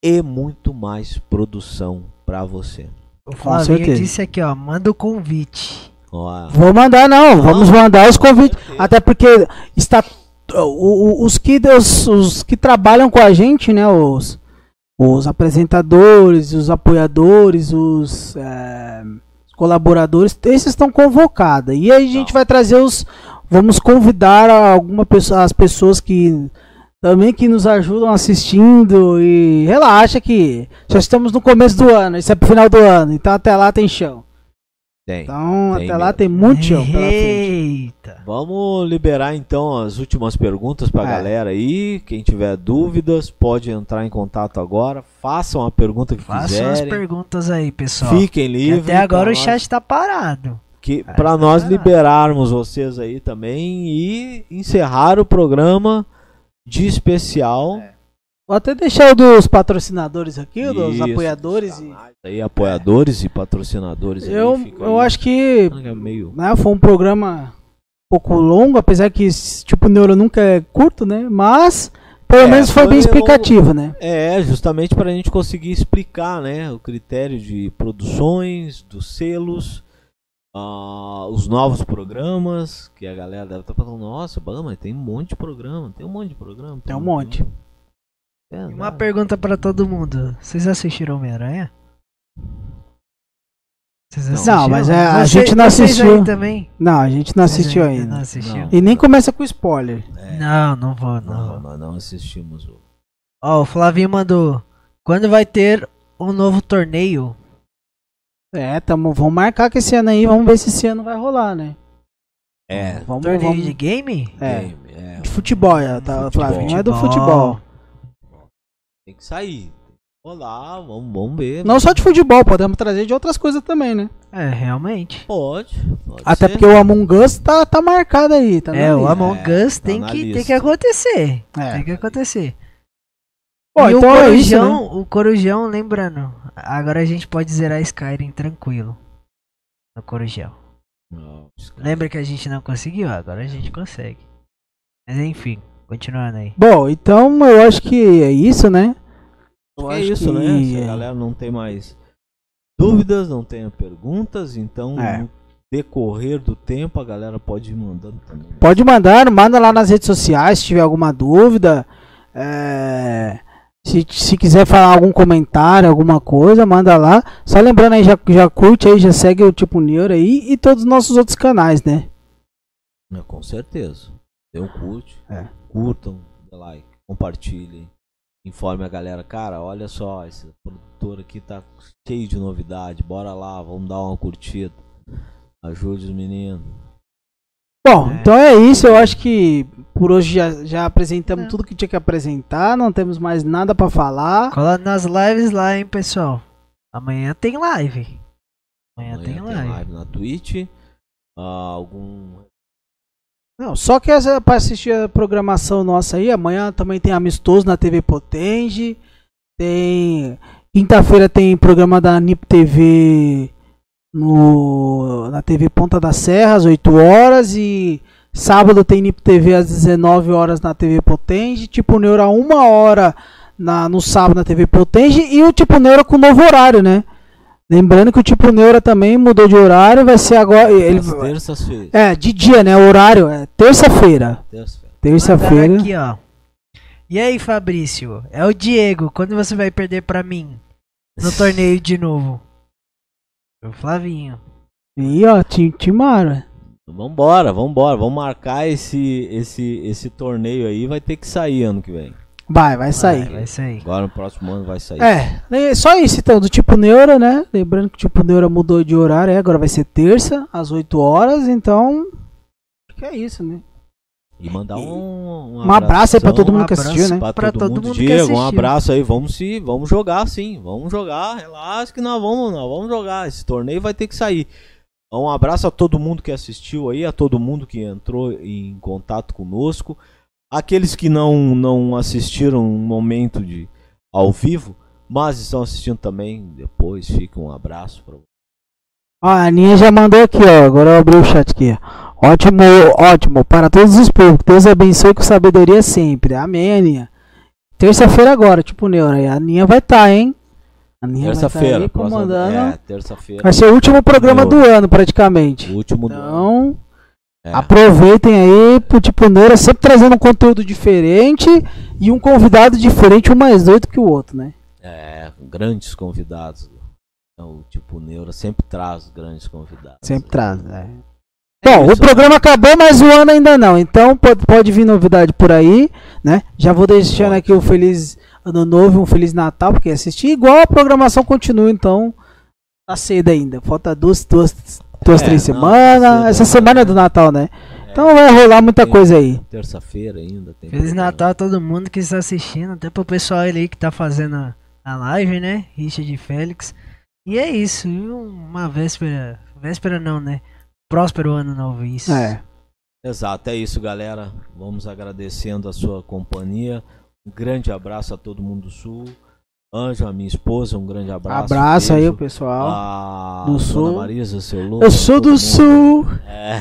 e muito mais produção para você. O Flavinho disse aqui, ó, manda o convite. Ó, Vou mandar não, vamos mandar os convites, até porque está os que os, os que trabalham com a gente, né, os os apresentadores, os apoiadores, os é, colaboradores, esses estão convocados. E aí a gente Tá. vai trazer os vamos convidar alguma pessoa, as pessoas que também que nos ajudam assistindo e relaxa que já estamos no começo do ano, isso é pro final do ano, então até lá tem chão. tem. Então, Tem até lá mesmo. tem muito chão pela frente. Eita. Vamos liberar então as últimas perguntas pra É. galera aí. Quem tiver dúvidas pode entrar em contato agora. Façam a pergunta que Façam as quiserem. perguntas aí, pessoal. Fiquem Que livres. até agora o nós- chat tá parado. que para tá nós parado. liberarmos vocês aí também e encerrar o programa de especial. É. Vou até deixar o dos patrocinadores aqui, o dos Isso, apoiadores. dos E canais aí, apoiadores e patrocinadores. aí, eu fica eu aí. acho que É meio né, foi um programa um pouco longo, apesar que tipo neuro nunca é curto, né? Mas pelo É, menos foi foi bem longo. explicativo, né? É, justamente para a gente conseguir explicar, né, o critério de produções, dos selos, ah, os novos programas, que a galera deve estar falando, nossa, mas tem um monte de programa, tem um monte de programa. Tem um pô, monte. É, uma pergunta pra todo mundo. Vocês assistiram Homem-Aranha? Não. mas é, a Você- gente não assistiu. aí também? Não, a gente não Vocês assistiu Não ainda. assistiu? Não. E nem começa com spoiler. É, Não, não vou, não. não, vou. não assistimos o. Ó, o Flavinho mandou. Quando vai ter um novo torneio? É, tamo, vamos marcar que esse ano aí, vamos ver se esse ano vai rolar, né? É, Vamos, torneio vamos de game? é, game, é, de futebol, é, tá, Futebol. Flavinho é do Futebol. tem que sair. Rolar, vamos, vamos ver. Não só de futebol, podemos trazer de outras coisas também, né? É, realmente. Pode. pode Até ser. porque o Among Us tá, tá marcado aí, tá é, o. Among É, Us tá tem, na que, tem que acontecer. É. Tem que acontecer. Pô, e então o é isso, Corujão, né? o Corujão, lembrando, agora a gente pode zerar Skyrim tranquilo. No Corujão. Caras- Lembra que a gente não conseguiu? Agora a gente consegue. Mas enfim, continuando aí. Bom, então eu acho que é isso, né? Eu é acho isso, que- né? Se a galera não tem mais dúvidas, não tem perguntas, então É. no decorrer do tempo a galera pode ir mandando também. Pode mandar, manda lá nas redes sociais se tiver alguma dúvida. É, se, se quiser falar algum comentário, alguma coisa, manda lá. Só lembrando aí, já, já curte aí, já segue o Tipo Neuro aí e todos os nossos outros canais, né? É, com certeza. Dê um curte, É. curtam, dê like, compartilhem. Informe a galera, cara, olha só, esse produtor aqui tá cheio de novidade, bora lá, vamos dar uma curtida. Ajude os meninos. Bom, É. então é isso. Eu acho que por hoje já, já apresentamos É. tudo que tinha que apresentar. Não temos mais nada pra falar. Cola nas lives lá, hein, pessoal. Amanhã tem live. Amanhã, Amanhã tem live. na Twitch. Ah, algum Não, só que essa, pra assistir a programação nossa aí, amanhã também tem amistoso na TV Potenge. Tem. Quinta-feira tem programa da NIP TV no, na TV Ponta da Serra, às 8 horas. E sábado tem NIP TV às 19 horas na TV Potenge. Tipo Neuro a 1 hora na, no sábado na TV Potenge. E o Tipo Neuro com novo horário, né? Lembrando que o Tipo Neura também mudou de horário, vai ser agora. Ele, terças-feiras. é, de dia, né? O horário é terça-feira. Terça-feira. Aqui, ó. E aí, Fabrício? É o Diego. Quando você vai perder pra mim? No torneio de novo. O Flavinho. E ó, Tim- Timara. Vambora, vambora. Vamos marcar esse, esse, esse torneio aí. Vai ter que sair ano que vem. Vai, vai sair. Vai, vai sair. Agora no próximo ano vai sair. É, é, só isso então, do tipo Neura, né? Lembrando que o tipo Neura mudou de horário, é, agora vai ser terça, às 8 horas, então. Acho que é isso, né? E mandar um, Um abraço aí pra todo Um mundo que abraço assistiu, né? Pra, Pra todo, todo mundo, mundo que Diego, um abraço aí. Vamos se, vamos jogar sim. Vamos jogar. Relaxa que nós vamos, nós vamos jogar. Esse torneio vai ter que sair. Um abraço a todo mundo que assistiu aí, a todo mundo que entrou em contato conosco. Aqueles que não, não assistiram um momento de ao vivo, mas estão assistindo também depois, fica um abraço para Ó, a Aninha já mandou aqui, ó. Agora eu abri o chat aqui. ó. Ótimo, ótimo. Para todos os públicos. Deus abençoe com sabedoria sempre. Amém, Aninha. Terça-feira agora, tipo Neura. A Aninha vai estar, hein? A Aninha vai terça-feira. tá aí próxima- comandando. É, terça-feira. Vai ser o último programa do ano, praticamente. O último do ano. Então, É. aproveitem aí pro tipo Neura, sempre trazendo um conteúdo diferente e um convidado diferente, um mais doido que o outro, né? É, grandes convidados. O tipo Neura sempre traz grandes convidados. Sempre traz, né? É Bom, o isso, programa acabou, mas o ano ainda não. Então pode, pode vir novidade por aí, né? Já vou deixando aqui o feliz ano novo, um feliz Natal, porque assistir igual a programação continua, então tá cedo ainda. Falta duas, duas, duas É, três não, semanas. tá cedo Essa semana é do Natal, né? É, Então vai rolar muita tem- coisa aí. Terça-feira ainda. Tem Feliz. Natal a todo mundo que está assistindo, até pro pessoal ali que tá fazendo a, a live, né? Richard e Félix. E é isso, uma véspera. Véspera não, né? Próspero ano novo, isso. É. Exato, é isso, galera. Vamos agradecendo a sua companhia. Um grande abraço a todo mundo do Sul. Anjo, a minha esposa, um grande abraço. Abraço aí, beijo. o pessoal. A do Sul. Marisa, seu louco. Eu sou do mundo. Sul. É.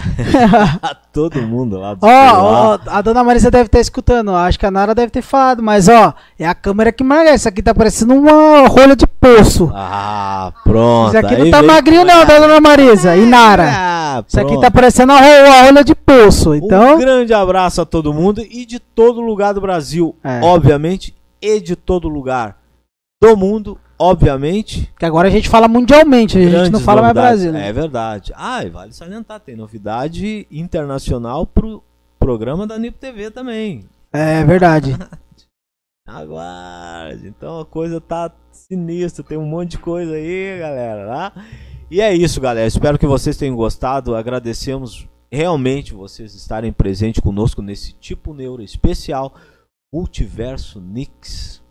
a todo mundo lá do Ó, Sul. ó, lá. a dona Marisa deve estar escutando. Acho que a Nara deve ter falado, mas ó, é a câmera que marca. Isso aqui tá parecendo uma rolha de poço. Ah, pronto. Isso aqui não aí tá veio- magrinho, não, tá, dona Marisa? E Nara? Ah, Isso aqui tá parecendo uma rolha de poço. Então. Um grande abraço a todo mundo e de todo lugar do Brasil, É. obviamente, e de todo lugar do mundo, obviamente. Que agora a gente fala mundialmente, a gente não fala mais. Brasil. Né? É verdade. Ah, e vale salientar, tem novidade internacional pro programa da NIP TV também. É, verdade. Aguarde. Então a coisa tá sinistra, tem um monte de coisa aí, galera, tá? E é isso, galera. Espero que vocês tenham gostado. Agradecemos realmente vocês estarem presentes conosco nesse tipo neuro especial Multiverso Nix.